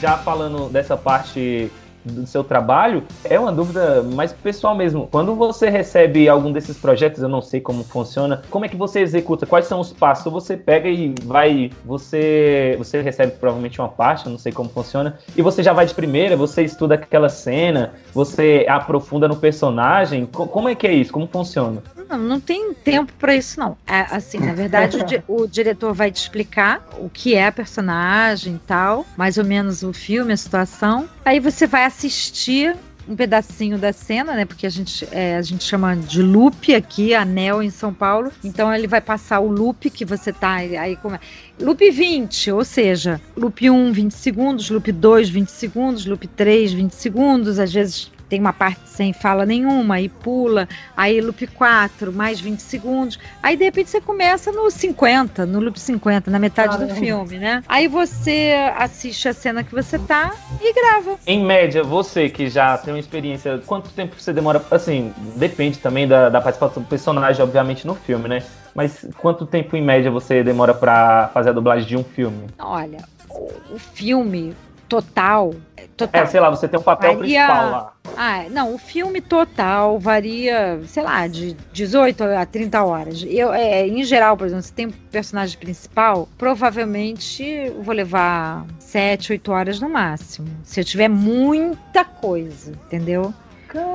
já falando dessa parte do seu trabalho, é uma dúvida mais pessoal mesmo. Quando você recebe algum desses projetos, eu não sei como funciona, como é que você executa? Quais são os passos? Você pega e vai, você você recebe provavelmente uma eu não sei como funciona, e você já vai de primeira, você estuda aquela cena, você aprofunda no personagem. Co- Como é que é isso? Como funciona? Não, não tem tempo para isso, não. É, assim, na verdade, o, di- o diretor vai te explicar o que é a personagem e tal, mais ou menos o filme, a situação. Aí você vai assistir um pedacinho da cena, né? Porque a gente, é, a gente chama de loop aqui, anel em São Paulo. Então ele vai passar o loop que você tá aí como é. Loop 20, ou seja, loop 1, 20 segundos, loop 2, 20 segundos, loop 3, 20 segundos, às vezes tem uma parte sem fala nenhuma, aí pula, aí loop 4, mais 20 segundos. Aí de repente você começa no 50, no loop 50, na metade do Caramba. filme, né? Aí você assiste a cena que você tá e grava. Em média, você que já tem uma experiência, quanto tempo você demora? Assim, depende também da, da participação do personagem, obviamente, no filme, né? Mas quanto tempo em média você demora pra fazer a dublagem de um filme? Olha, o, o filme total, é, total. É, sei lá, você tem um papel Varia- principal lá. Ah, não, o filme total varia, sei lá, de 18 a 30 horas. Eu, é, em geral, por exemplo, se tem um personagem principal, provavelmente eu vou levar 7, 8 horas no máximo. Se eu tiver muita coisa, entendeu?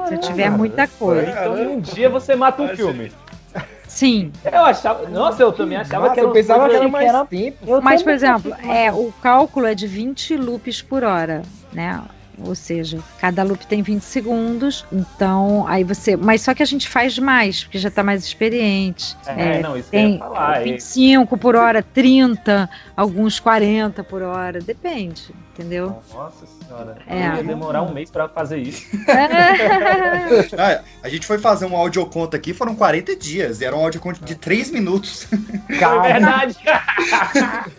Se eu tiver muita coisa. Então, um dia você mata um filme. Sim. Eu achava. Nossa, eu também achava Nossa, que era eu pensava que era mais tempo. Eu Mas, por exemplo, é, o cálculo é de 20 loops por hora, né? Ou seja, cada loop tem 20 segundos, então aí você. Mas só que a gente faz mais, porque já tá mais experiente. É, não, isso que eu ia tem falar, é. 25 por hora, 30, alguns 40 por hora, depende, entendeu? Nossa senhora. É. Eu ia demorar um mês pra fazer isso. Ah, a gente foi fazer um audioconto aqui, foram 40 dias. E era um audioconto de 3 minutos. É verdade.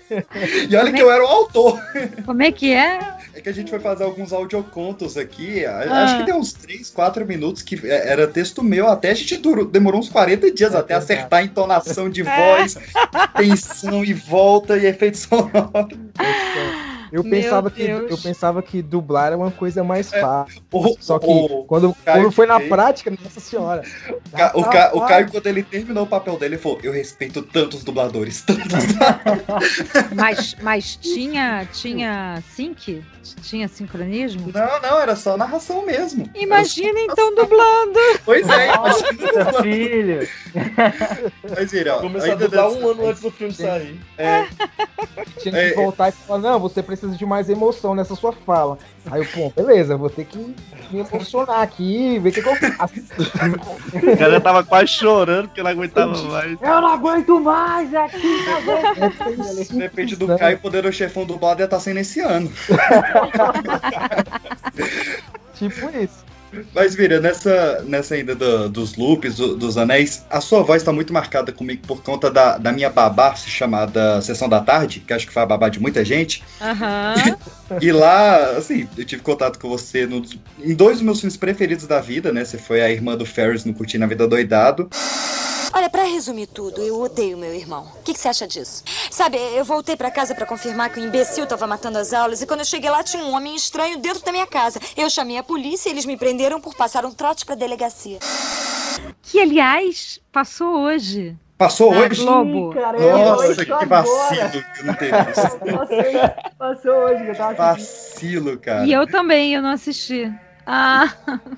E olha que eu era o autor. Como é que é? É que a gente foi fazer alguns audiocontos aqui. Ah. Acho que deu uns 3, 4 minutos que é- era texto meu. Até a gente durou- demorou uns 40 dias até acertar a entonação de voz, tensão e volta e efeito sonoro. Eu Meu pensava, que, eu pensava que dublar era uma coisa mais É, fácil. O, Só que o- quando, Caio quando foi na prática, nossa senhora. Ca- o, Ca- o Caio, quando ele terminou o papel dele, ele falou: Eu respeito tantos dubladores, tantos. Mas, mas tinha, tinha sync? Tinha sincronismo? Não, não, era só narração mesmo. Imagina então dublando. Pois é, imagina. filho. Mas, ele, ó, Começou a dublar dessa- um ano antes do filme sair. É. Tinha que É, voltar e falar, não, você precisa de mais emoção nessa sua fala. Aí eu, pô, beleza, vou ter que me emocionar aqui, ver o que, que eu faço. O cara tava quase chorando porque não aguentava mais. Eu não aguento mais aqui, não aguento. Depende do Caio, poder o chefão dublado ia estar sendo esse ano. tipo isso. Mas, Vira, nessa, nessa ainda do- dos loops, do- dos anéis, a sua voz tá muito marcada comigo por conta da, da minha babá chamada Sessão da Tarde, que acho que foi a babá de muita gente. Aham. E lá, assim, eu tive contato com você no- em dois dos meus filmes preferidos da vida, né? Você foi a irmã do Ferris no Curtindo a Vida Doidado. Olha, pra resumir tudo, eu odeio meu irmão. O que, que você acha disso? Sabe, eu voltei pra casa pra confirmar que o imbecil tava matando as aulas e quando eu cheguei lá tinha um homem estranho dentro da minha casa. Eu chamei a polícia e eles me prenderam por passar um trote pra delegacia. Que, aliás, passou hoje. Passou Na hoje? Globo. Falar Nossa, isso que vacilo que eu não teve isso. Passou, passou hoje, que eu tava. Vacilo, cara. E eu também, eu não assisti. Ah,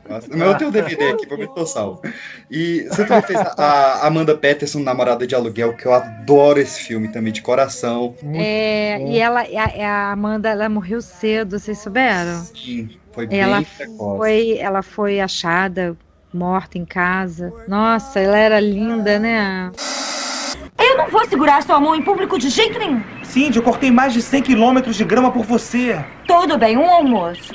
Nossa, mas eu tenho o DVD aqui, prometo que eu salvo. E você também fez a, a Amanda Peterson, Namorada de Aluguel, que eu adoro esse filme também, de coração. é, e ela, a, a Amanda, ela morreu cedo, vocês souberam? Sim, foi bem Ela precoce. foi, ela foi achada morta em casa. Nossa, ela era linda, né? Eu não vou segurar sua mão em público de jeito nenhum. Cindy, eu cortei mais de 100 quilômetros de grama por você. Tudo bem, um almoço.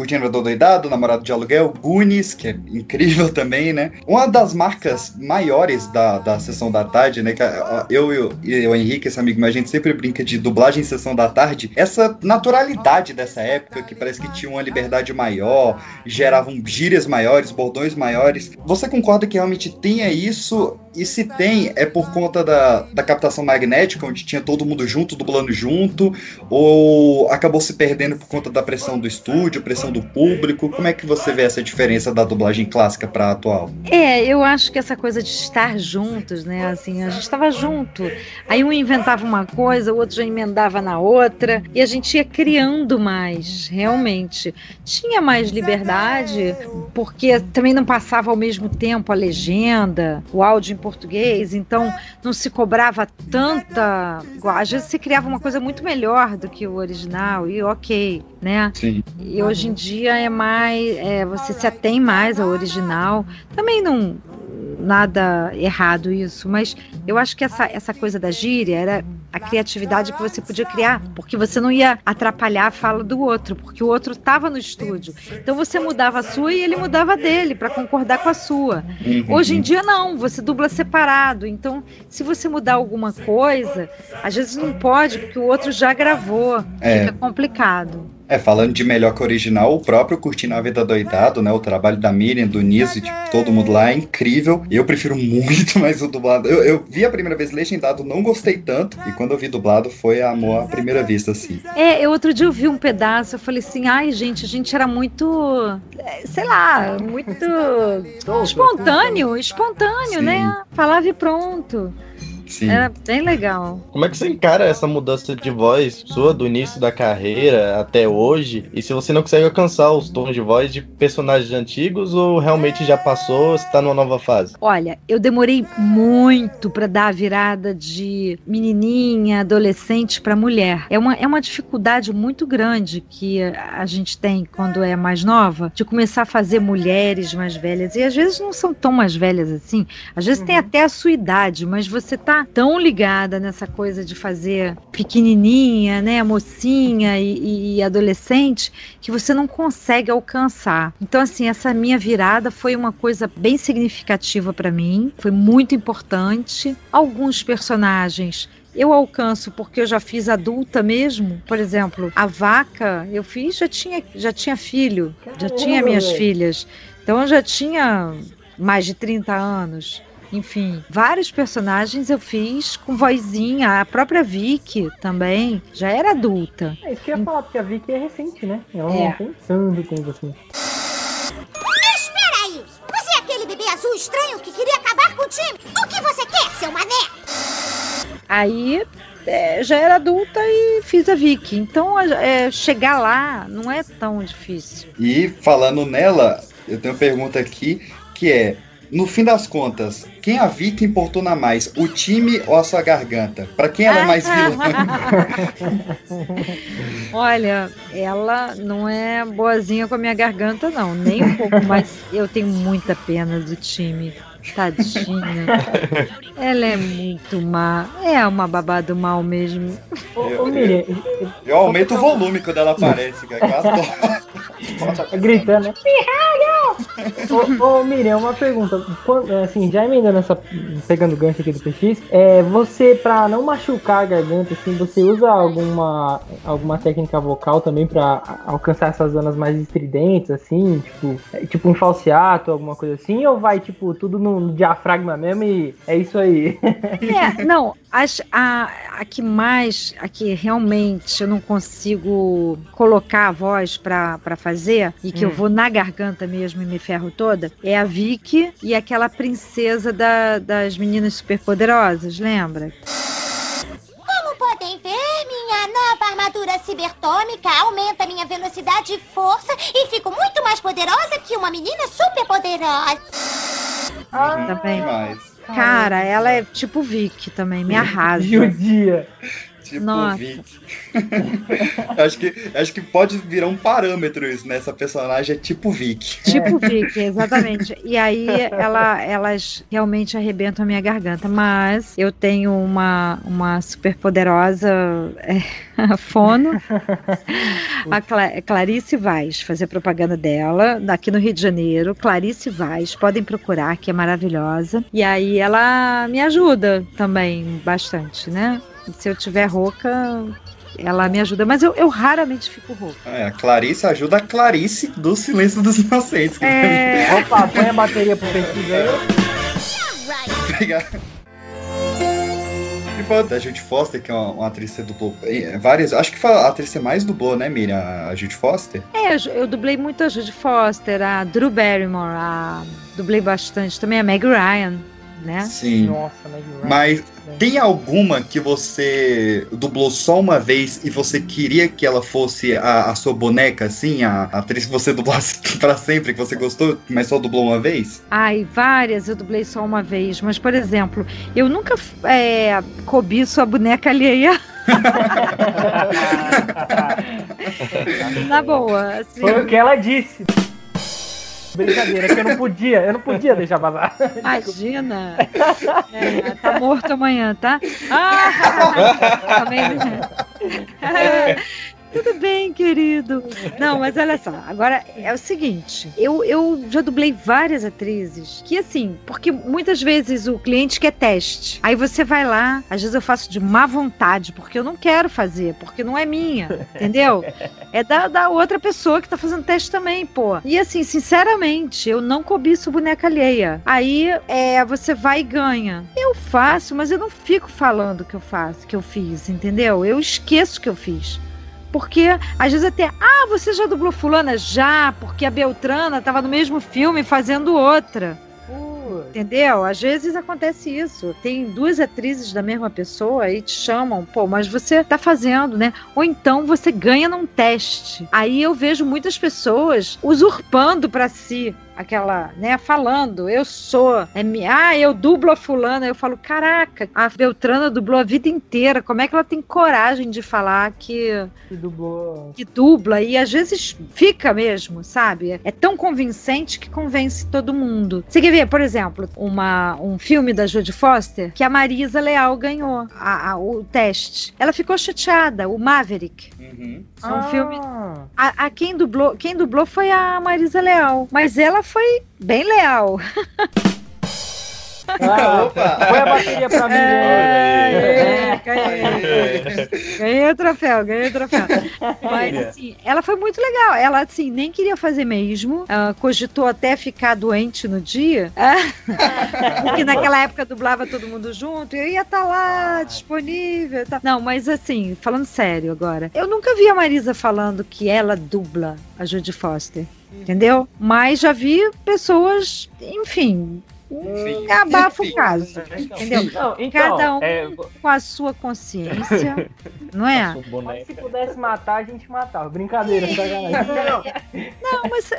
Curtindo o Doidado, Namorado de Aluguel, Goonies, que é incrível também, né? Uma das marcas maiores da, da Sessão da Tarde, né? Que eu e o, e o Henrique, esse amigo meu, a gente sempre brinca de dublagem em Sessão da Tarde. Essa naturalidade dessa época, que parece que tinha uma liberdade maior, geravam gírias maiores, bordões maiores. Você concorda que realmente tenha isso? E se tem, é por conta da, da captação magnética, onde tinha todo mundo junto, dublando junto? Ou acabou se perdendo por conta da pressão do estúdio, pressão do público? Como é que você vê essa diferença da dublagem clássica para atual? É, eu acho que essa coisa de estar juntos, né? Assim, a gente estava junto. Aí um inventava uma coisa, o outro já emendava na outra, e a gente ia criando mais, realmente. Tinha mais liberdade, porque também não passava ao mesmo tempo a legenda, o áudio em português, então não se cobrava tanta. Às vezes se criava uma coisa muito melhor do que o original, e ok, né? Sim. E hoje em dia é mais. é, você se atém mais ao original. Também não. Nada errado isso, mas eu acho que essa, essa coisa da gíria era a criatividade que você podia criar, porque você não ia atrapalhar a fala do outro, porque o outro estava no estúdio. Então você mudava a sua e ele mudava a dele para concordar com a sua. Uhum. Hoje em dia não, você dubla separado. Então, se você mudar alguma coisa, às vezes não pode, porque o outro já gravou. É. Fica complicado. É, falando de melhor que original, o próprio Curtindo a Vida Doidado, né? O trabalho da Miriam, do Niso e de todo mundo lá é incrível. Eu prefiro muito mais o dublado. Eu, eu vi a primeira vez legendado, não gostei tanto. E quando eu vi dublado, foi amor à primeira vista, assim. É, eu outro dia eu vi um pedaço, eu falei assim, ai gente, a gente era muito, é, sei lá, muito espontâneo, espontâneo, Sim. né? Falava e pronto. Sim. Era bem legal. Como é que você encara essa mudança de voz sua do início da carreira até hoje? E se você não consegue alcançar os tons de voz de personagens antigos ou realmente já passou, está numa nova fase? Olha, eu demorei muito para dar a virada de menininha, adolescente para mulher. É uma, é uma dificuldade muito grande que a gente tem quando é mais nova, de começar a fazer mulheres mais velhas. E às vezes não são tão mais velhas assim. Às vezes tem até a sua idade, mas você tá tão ligada nessa coisa de fazer pequenininha, né, mocinha e, e- adolescente, que você não consegue alcançar. Então, assim, essa minha virada foi uma coisa bem significativa para mim, foi muito importante. Alguns personagens eu alcanço porque eu já fiz adulta mesmo. Por exemplo, a vaca, eu fiz, já tinha, já tinha filho, já tinha minhas filhas. Então eu já tinha mais de 30 anos. Enfim, vários personagens eu fiz com vozinha. A própria Vicky também já era adulta. É isso que eu ia falar, porque a Vicky é recente, né? Ela É. não tem tanto tempo assim. Espera aí! Você é aquele bebê azul estranho que queria acabar com o time? O que você quer, seu mané? Aí é, já era adulta e fiz a Vicky. Então é, chegar lá não é tão difícil. E falando nela, eu tenho uma pergunta aqui que é: no fim das contas, quem a Vicky importuna mais, o time ou a sua garganta? Pra quem ela é mais vilã? Olha, ela não é boazinha com a minha garganta, não. Nem um pouco, mas eu tenho muita pena do time. Tadinha. Ela é muito má. É uma babado mal mesmo. Ô, Eu- ô Miriam, Eu aumento o volume quando ela aparece, cara. eu é gritando, né? ô, ô Miriam, uma pergunta. Quando- assim, já emendando essa. Pegando o gancho aqui do PX, é, você, pra não machucar a garganta, assim, você usa alguma, alguma técnica vocal também pra alcançar essas zonas mais estridentes, assim, tipo, é, tipo um falseato, alguma coisa assim, ou vai, tipo, tudo no diafragma mesmo e é isso aí? É, não, as- a, a que mais, a que realmente eu não consigo colocar a voz pra, pra fazer e que eu Hum. vou na garganta mesmo e me ferro toda, é a Vicky e aquela princesa da- das meninas superpoderosas, lembra? Como podem ver, minha nova armadura cibertômica aumenta minha velocidade e força e fico muito mais poderosa que uma menina super poderosa. Também. Demais. Cara, ela é tipo Vicky também, me arrasa. Judia. Tipo, Nossa. Vicky. acho, que, acho que pode virar um parâmetro isso, né? Essa personagem é tipo Vicky. Tipo Vicky, exatamente. E aí ela, elas realmente arrebentam a minha garganta. Mas eu tenho uma, uma super poderosa é, fono, a Cla- Clarice Vaz, fazer propaganda dela, aqui no Rio de Janeiro. Clarice Vaz, podem procurar, que é maravilhosa. E aí ela me ajuda também bastante, né? Se eu tiver rouca, ela me ajuda. Mas eu, eu raramente fico rouca. É, a Clarice ajuda a Clarice do Silêncio dos Inocentes. É. Opa, põe a bateria pro pesquisa aí. pegar. E falando da Judy Foster, que é uma, uma atriz que dublou eh, várias. Acho que foi a atriz que mais dublou, né, Miriam? A Judy Foster? É, eu- eu dublei muito a Judy Foster, a Drew Barrymore, a... dublei bastante também a Meg Ryan, né? Sim. Nossa, Meg Ryan. Mas tem alguma que você dublou só uma vez e você queria que ela fosse a, a sua boneca, assim? A, a atriz que você dublasse pra sempre, que você gostou, mas só dublou uma vez? Ai, várias eu dublei só uma vez, mas, por exemplo, eu nunca é, cobiço a boneca alheia. Na boa, assim. Foi o que ela disse. Brincadeira, que eu não podia, eu não podia deixar vazar. Imagina! É, tá morto amanhã, tá? Ah! Também- Tudo bem, querido. Não, mas olha só, agora é o seguinte: eu, eu já dublei várias atrizes que, assim, porque muitas vezes o cliente quer teste. Aí você vai lá, às vezes eu faço de má vontade, porque eu não quero fazer, porque não é minha, entendeu? É da, da outra pessoa que tá fazendo teste também, pô. E assim, sinceramente, eu não cobiço boneca alheia. Aí é, você vai e ganha. Eu faço, mas eu não fico falando que eu faço, que eu fiz, entendeu? Eu esqueço que eu fiz. Porque às vezes até, ah, você já dublou fulana? Já, porque a Beltrana tava no mesmo filme fazendo outra. Entendeu? Às vezes acontece isso. Tem duas atrizes da mesma pessoa e te chamam, pô, mas você tá fazendo, né? Ou então você ganha num teste. Aí eu vejo muitas pessoas usurpando pra si aquela, né, falando, eu sou, é, ah, eu dublo a fulana, eu falo, caraca, a Beltrana dublou a vida inteira, como é que ela tem coragem de falar que Que dublou. que dubla e às vezes fica mesmo, sabe? É tão convincente que convence todo mundo. Você quer ver, por exemplo, uma, um filme da Jodie Foster que a Marisa Leal ganhou a- a- o teste. Ela ficou chateada, o Maverick. É um filme. A, a quem dublou, quem dublou foi a Marisa Leal, mas ela foi bem leal. Ah, põe a bateria pra mim. É, ganhei. Ganhei o troféu, ganhei o troféu. Mas assim, ela foi muito legal. Ela assim, nem queria fazer mesmo. ah, cogitou até ficar doente no dia. Porque naquela época dublava todo mundo junto. Eu ia estar lá, disponível. tal. Não, mas assim, falando sério agora. Eu nunca vi a Marisa falando que ela dubla a Judy Foster. Entendeu? Mas já vi pessoas, enfim, hum, abafa o caso. Entendeu? Não, então, Cada um é, com a sua consciência, não é? Mas se pudesse matar, a gente matava. Brincadeira, sacanagem. Não, mas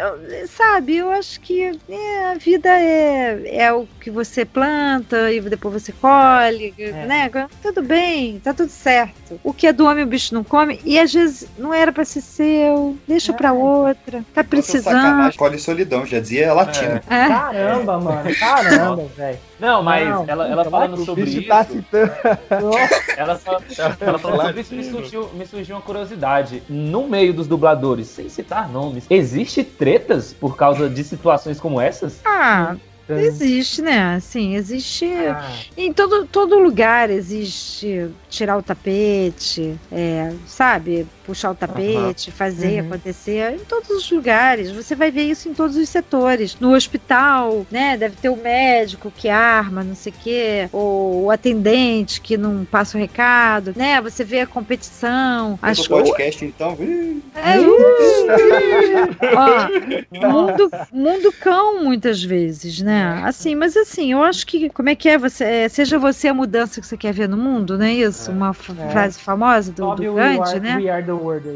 sabe, eu acho que é, a vida é, é o que você planta e depois você colhe, né? Tudo bem, tá tudo certo. O que é do homem o bicho não come e às vezes não era pra ser seu, deixa pra outra. Tá precisando. Sacanagem, colhe solidão, já dizia latino. É. Caramba, mano. Caramba, velho. Não, mas Não, ela, ela falando vai sobre O bicho isso. tá citando. Ela, só, ela falando sobre isso me surgiu, me surgiu uma curiosidade. No meio dos dubladores, sem citar nomes, existe tretas por causa de situações como essas? Ah, existe, né? Assim, existe. Ah. Em todo, todo lugar existe tirar o tapete, é, sabe? Puxar o tapete, fazer Uhum. acontecer. Em todos os lugares. Você vai ver isso em todos os setores. No hospital, né? Deve ter o médico que arma, não sei o quê. Ou o atendente que não passa o recado, né? Você vê a competição. As... As... podcast, então. É, Ó, mundo, mundo cão, muitas vezes, né? Assim, mas assim, eu acho que. Como é que é? Você, é, seja você a mudança que você quer ver no mundo, não é isso? Uma É. frase famosa do, do Gandhi, né? We are the world.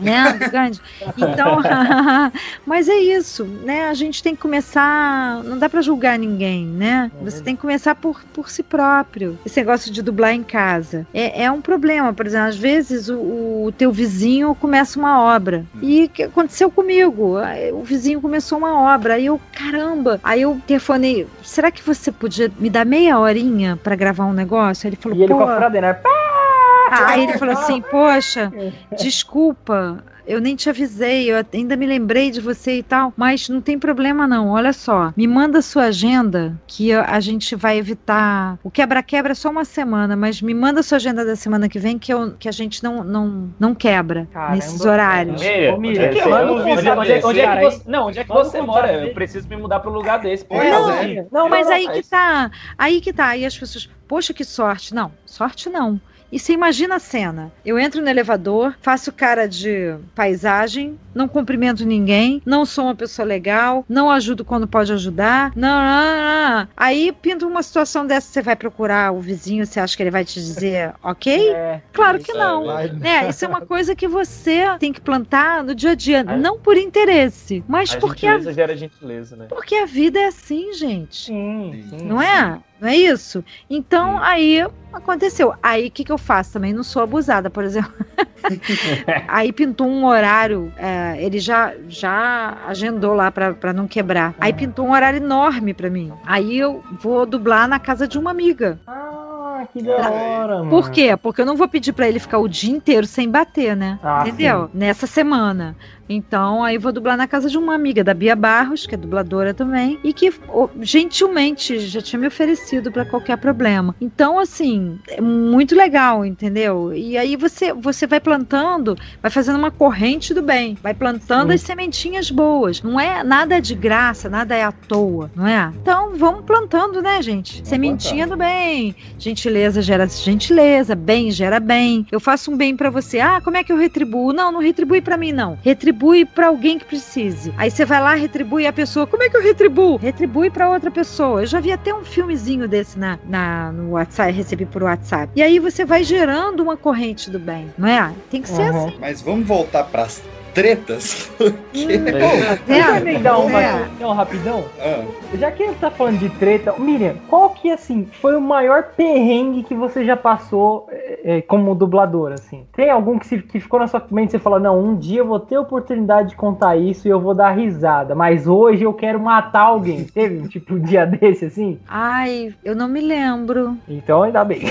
Né, Gandhi. Então, mas é isso, né? A gente tem que começar, não dá pra julgar ninguém, né? Você tem que começar por, por si próprio. Esse negócio de dublar em casa é, é um problema, por exemplo, às vezes o, o teu vizinho começa uma obra e que aconteceu comigo, o vizinho começou uma obra, aí eu, caramba, aí eu telefonei, será que você podia me dar meia horinha pra gravar um negócio? Aí ele falou, E ele com a fradeira. Aí ele falou assim: Poxa, desculpa, eu nem te avisei, eu ainda me lembrei de você e tal, mas não tem problema não. Olha só, me manda sua agenda que a gente vai evitar. O quebra-quebra é só uma semana, mas me manda sua agenda da semana que vem que, eu, que a gente não, não, não quebra nesses horários. Ô, Miriam, é um é- é não, onde é que um você mora? Eu preciso me mudar pro lugar desse. pô. Não, é. não, mas aí que tá. Aí que tá. Aí as pessoas, poxa, que sorte. Não, sorte não. E você imagina a cena. Eu entro no elevador, faço cara de paisagem, não cumprimento ninguém, não sou uma pessoa legal, não ajudo quando pode ajudar. Não, não, não. Aí pinta uma situação dessa, você vai procurar o vizinho, você acha que ele vai te dizer, ok? claro que não. né? Isso é uma coisa que você tem que plantar no dia a dia, não por interesse, mas a porque a gentileza gera gentileza, né? porque a vida é assim, gente. Sim, Não é? Não é isso? Então, aí aconteceu. Aí o que, que eu faço também? Não sou abusada, por exemplo. aí pintou um horário, é, ele já, já agendou lá pra, pra não quebrar. Aí pintou um horário enorme pra mim. Aí eu vou dublar na casa de uma amiga. Ah, que da hora, mano. Por quê? Porque eu não vou pedir pra ele ficar o dia inteiro sem bater, né? Ah, Entendeu? sim. Nessa semana. Então, aí eu vou dublar na casa de uma amiga da Bia Barros, que é dubladora também, e que gentilmente já tinha me oferecido pra qualquer problema. Então, assim, é muito legal, entendeu? E aí você você vai plantando, vai fazendo uma corrente do bem, vai plantando Sim. as sementinhas boas. Não é nada de graça, nada é à toa, não é? Então, vamos plantando, né, gente? Sementinha do bem. Gentileza gera gentileza, bem gera bem. Eu faço um bem pra você. Ah, como é que eu retribuo? Não, não retribui pra mim não. Retribui pra alguém que precise. Aí você vai lá, retribui a pessoa. Como é que eu retribuo? Retribui pra outra pessoa. Eu já vi até um filmezinho desse na, na no WhatsApp, recebi por WhatsApp. E aí você vai gerando uma corrente do bem, não é? Tem que ser assim. Mas vamos voltar pras tretas. porque- Deixa eu me dar uma É. não, rapidão. Ah, Já que ele tá falando de treta, Miriam, qual que assim foi o maior perrengue que você já passou é, é, como dublador, assim? Tem algum que, se- que ficou na sua mente e você fala, não, um dia eu vou ter a oportunidade de contar isso e eu vou dar risada, mas hoje eu quero matar alguém. Teve um tipo um dia desse assim? Ai, eu não me lembro. Então ainda bem.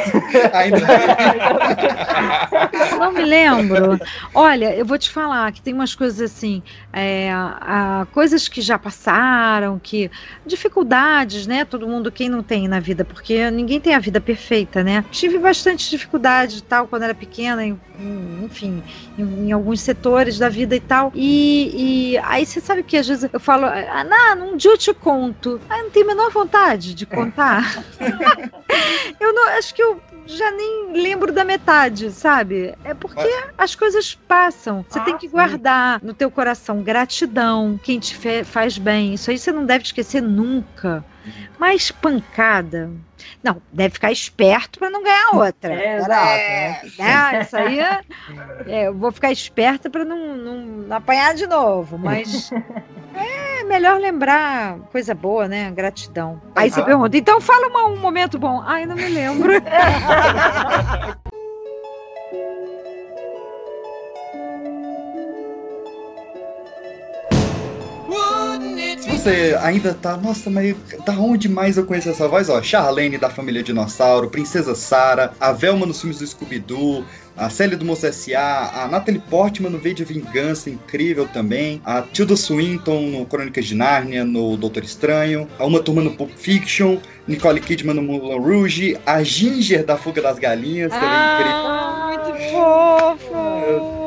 Não me lembro. Olha, eu vou te falar que tem umas coisas assim, é, a- coisas que já passaram, que dificuldades, né? Todo mundo quem não tem na vida, porque ninguém tem a vida perfeita, né? Tive bastante dificuldade e tal quando era pequena, em- em- enfim, em, em alguns setores da vida e tal. E, e aí você sabe que às vezes eu falo, ah, não, um dia eu te conto. Ah, não tenho a menor vontade de contar. eu não, acho que eu já nem lembro da metade, sabe? É porque as coisas passam. Você tem que guardar no teu coração gratidão, quem te faz bem. Isso aí você não deve esquecer nunca. Mas pancada. Não, deve ficar esperto para não ganhar outra. É, exato, né? Isso aí é, é, eu vou ficar esperta para não, não apanhar de novo. Mas é melhor lembrar coisa boa, né? Gratidão. Aí você Ah. pergunta, então fala uma- um momento bom. Ai, não me lembro. você ainda tá, nossa, mas da onde mais eu conheço essa voz? Ó, Charlene da família Dinossauro, Princesa Sarah, a Velma nos filmes do Scooby-Doo, a Célia do Moço S.A., a Natalie Portman no V de Vingança, incrível também, a Tilda Swinton no Crônicas de Nárnia, no Doutor Estranho, a Uma Turma no Pulp Fiction, Nicole Kidman no Moulin Rouge, a Ginger da Fuga das Galinhas, que ah, muito fofo.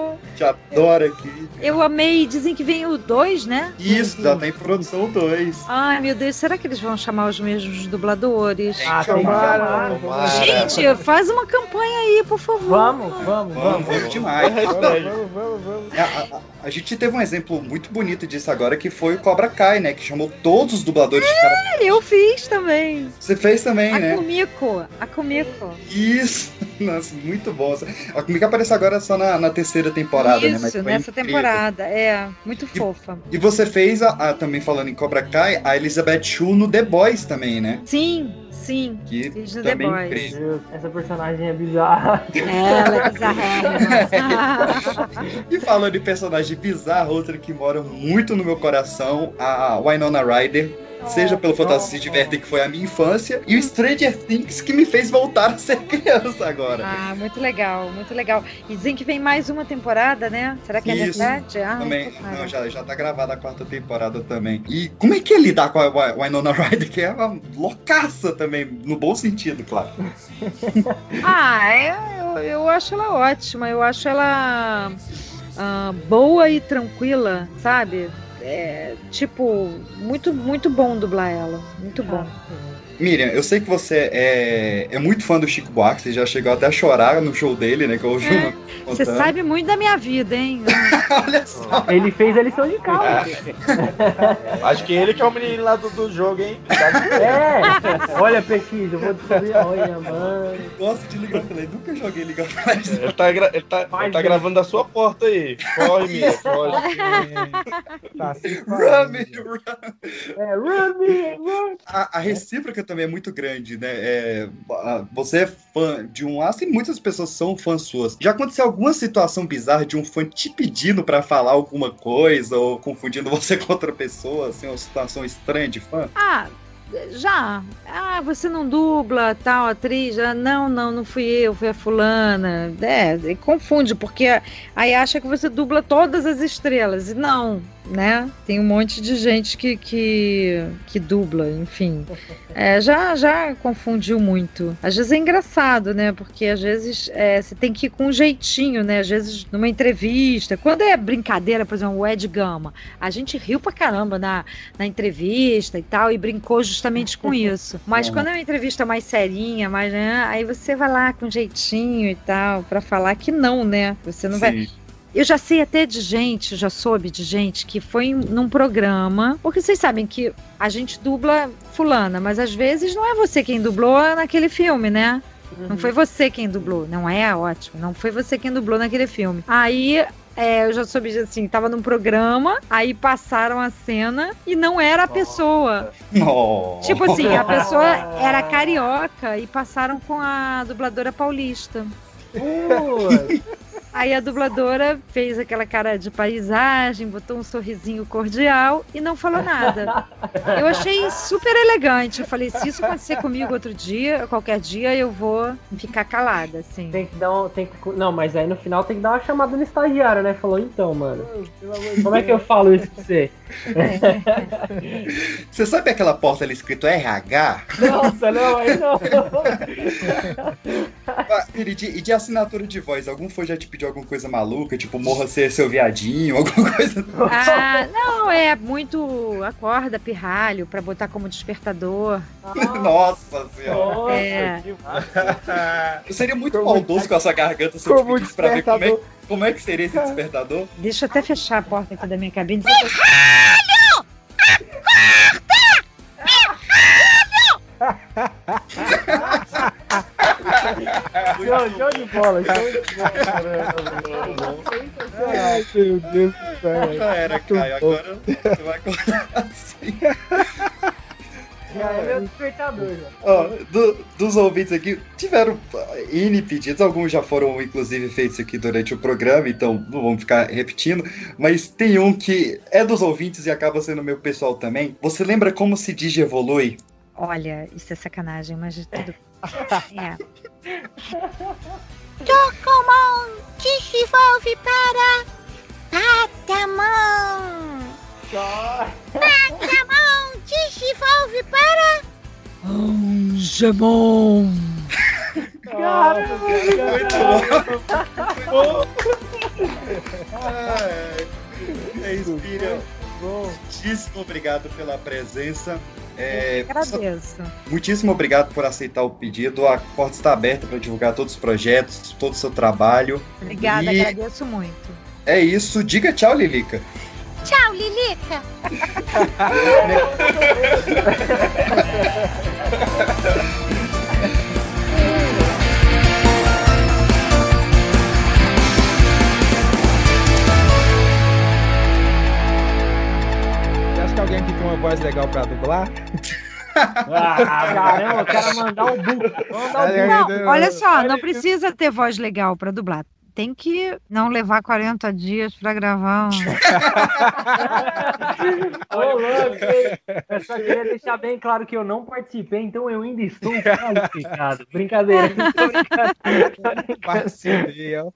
É te adoro aqui. Eu amei. Dizem que vem o 2, né? Isso, já tá em produção 2. Ai, meu Deus, será que eles vão chamar os mesmos dubladores? Ah, tomara, tomara. Gente, faz uma campanha aí, por favor. Vamos, vamos, Vamos, vamos demais. Vamos, vamos, vamos. É, A, gente teve um exemplo muito bonito disso agora, que foi o Cobra Kai, né? Que chamou todos os dubladores de cara. Eu fiz também. Você fez também, A né? Kumiko, a Kumiko. Isso! Nossa, muito bom. A Comic aparece agora só na, na terceira temporada, né? Mas Isso, foi nessa incrível. temporada. É, muito fofa. E você fez, a, a- também falando em Cobra Kai, a Elizabeth Shue no The Boys também, né? Sim, sim. Que também Boys. essa personagem é bizarra. Ela é bizarrérrima. E falando em personagem bizarro, outra que mora muito no meu coração, a Winona Ryder. Seja pelo Fantasy Divertem, que foi a minha infância, e o Stranger Things, que me fez voltar a ser criança agora. Ah, muito legal, muito legal. E dizem que vem mais uma temporada, né? Será que é Isso, verdade? Ah, também, tomara. não, já, já tá gravada a quarta temporada também. E como é que é lidar com a Wi- Winona Ryder, que é uma loucaça também, no bom sentido, claro. Ah, é, eu, eu acho ela ótima. Eu acho ela ah, boa e tranquila, sabe? É, tipo, muito, muito bom dublar ela. Muito bom. Miriam, eu sei que você é, é muito fã do Chico Buarque, você já chegou até a chorar no show dele, né? Que eu ouvi É, uma Você sabe muito da minha vida, hein? Olha só. Ele fez a lição de casa. Acho que ele que é o menino lá do, do jogo, hein? É. Olha, Peixinho, eu vou descobrir. Olha, mano. Gosto de ligar pra ele, nunca joguei ligar pra ele. Ele tá, gra- ele tá, ele tá gravando da sua porta aí. Corre, Miriam, corre. Tá assim, Run, run. É, run, me, run. A, a recíproca também é muito grande, né? É, você é fã de um assim, muitas pessoas são fãs suas. Já aconteceu alguma situação bizarra de um fã te pedindo pra falar alguma coisa ou confundindo você com outra pessoa, assim, uma situação estranha de fã? Ah, já. Ah, você não dubla tal atriz? Ah, não, não, não fui eu, foi a fulana. É, e confunde, porque aí acha que você dubla todas as estrelas. E não, né? Tem um monte de gente que, que, que dubla, enfim. É, já, já confundiu muito. Às vezes é engraçado, né? Porque às vezes é, você tem que ir com um jeitinho, né? Às vezes numa entrevista. Quando é brincadeira, por exemplo, o Ed Gama, a gente riu pra caramba na, na entrevista e tal, e brincou justamente com isso. Mas Uhum. quando é uma entrevista mais serinha, mais, né, aí você vai lá com jeitinho e tal, pra falar que não, né? Você não vai. Eu já sei até de gente, já soube de gente que foi num programa, porque vocês sabem que a gente dubla fulana, mas às vezes não é você quem dublou naquele filme, né? Não foi você quem dublou, não é ótimo, não foi você quem dublou naquele filme. Aí é, eu já soube assim, tava num programa, aí passaram a cena e não era a pessoa. Nossa. Tipo assim, a pessoa era carioca e passaram com a dubladora paulista. Aí a dubladora fez aquela cara de paisagem, botou um sorrisinho cordial e não falou nada. Eu achei super elegante. Eu falei, se isso acontecer comigo outro dia, qualquer dia, eu vou ficar calada, assim. Tem que dar um. Tem que, não, mas aí no final tem que dar uma chamada no estagiário, né? Falou, então, mano. Como é que eu falo isso pra você? Você sabe aquela porta ali escrito RH? Nossa, não, aí não. Ah, E de, e de assinatura de voz, algum foi já te pediu alguma coisa maluca, tipo morra ser seu viadinho, alguma coisa? Ah, não, é muito acorda, pirralho, pra botar como despertador. Nossa senhora. É. Eu seria muito maldoso com a sua garganta se eu te pedisse pra ver como é, como é que seria esse despertador. Deixa eu até fechar a porta aqui da minha cabine. Show, show de bola, show de bola. Ai, meu Deus do céu. Já era, Caio. Agora você vai acordar assim. Já é meu despertador, já. Ó, do- dos ouvintes aqui, tiveram N pedidos, alguns já foram inclusive feitos aqui durante o programa, então não vamos ficar repetindo, mas tem um que é dos ouvintes e acaba sendo meu pessoal também. Você lembra como se digievolui? Olha, isso é sacanagem, mas de tudo. É. Docomon desenvolve para Patamon. Patamon desenvolve para Angemon. Caramba, Ai, É isso, Miriam. Muitíssimo obrigado pela presença. É, Agradeço. Muitíssimo obrigado por aceitar o pedido. A porta está aberta para divulgar todos os projetos, todo o seu trabalho. Obrigada, E agradeço muito. é isso. Diga tchau, Lilica. Tchau, Lilica. alguém aqui tem uma voz legal pra dublar? Ah, caramba, eu quero mandar um um Não, buco. olha só, não precisa ter voz legal pra dublar. Tem que não levar 40 dias pra gravar. um- Ô? Eu só queria deixar bem claro que eu não participei, então eu ainda estou qualificado. Brincadeira. ó.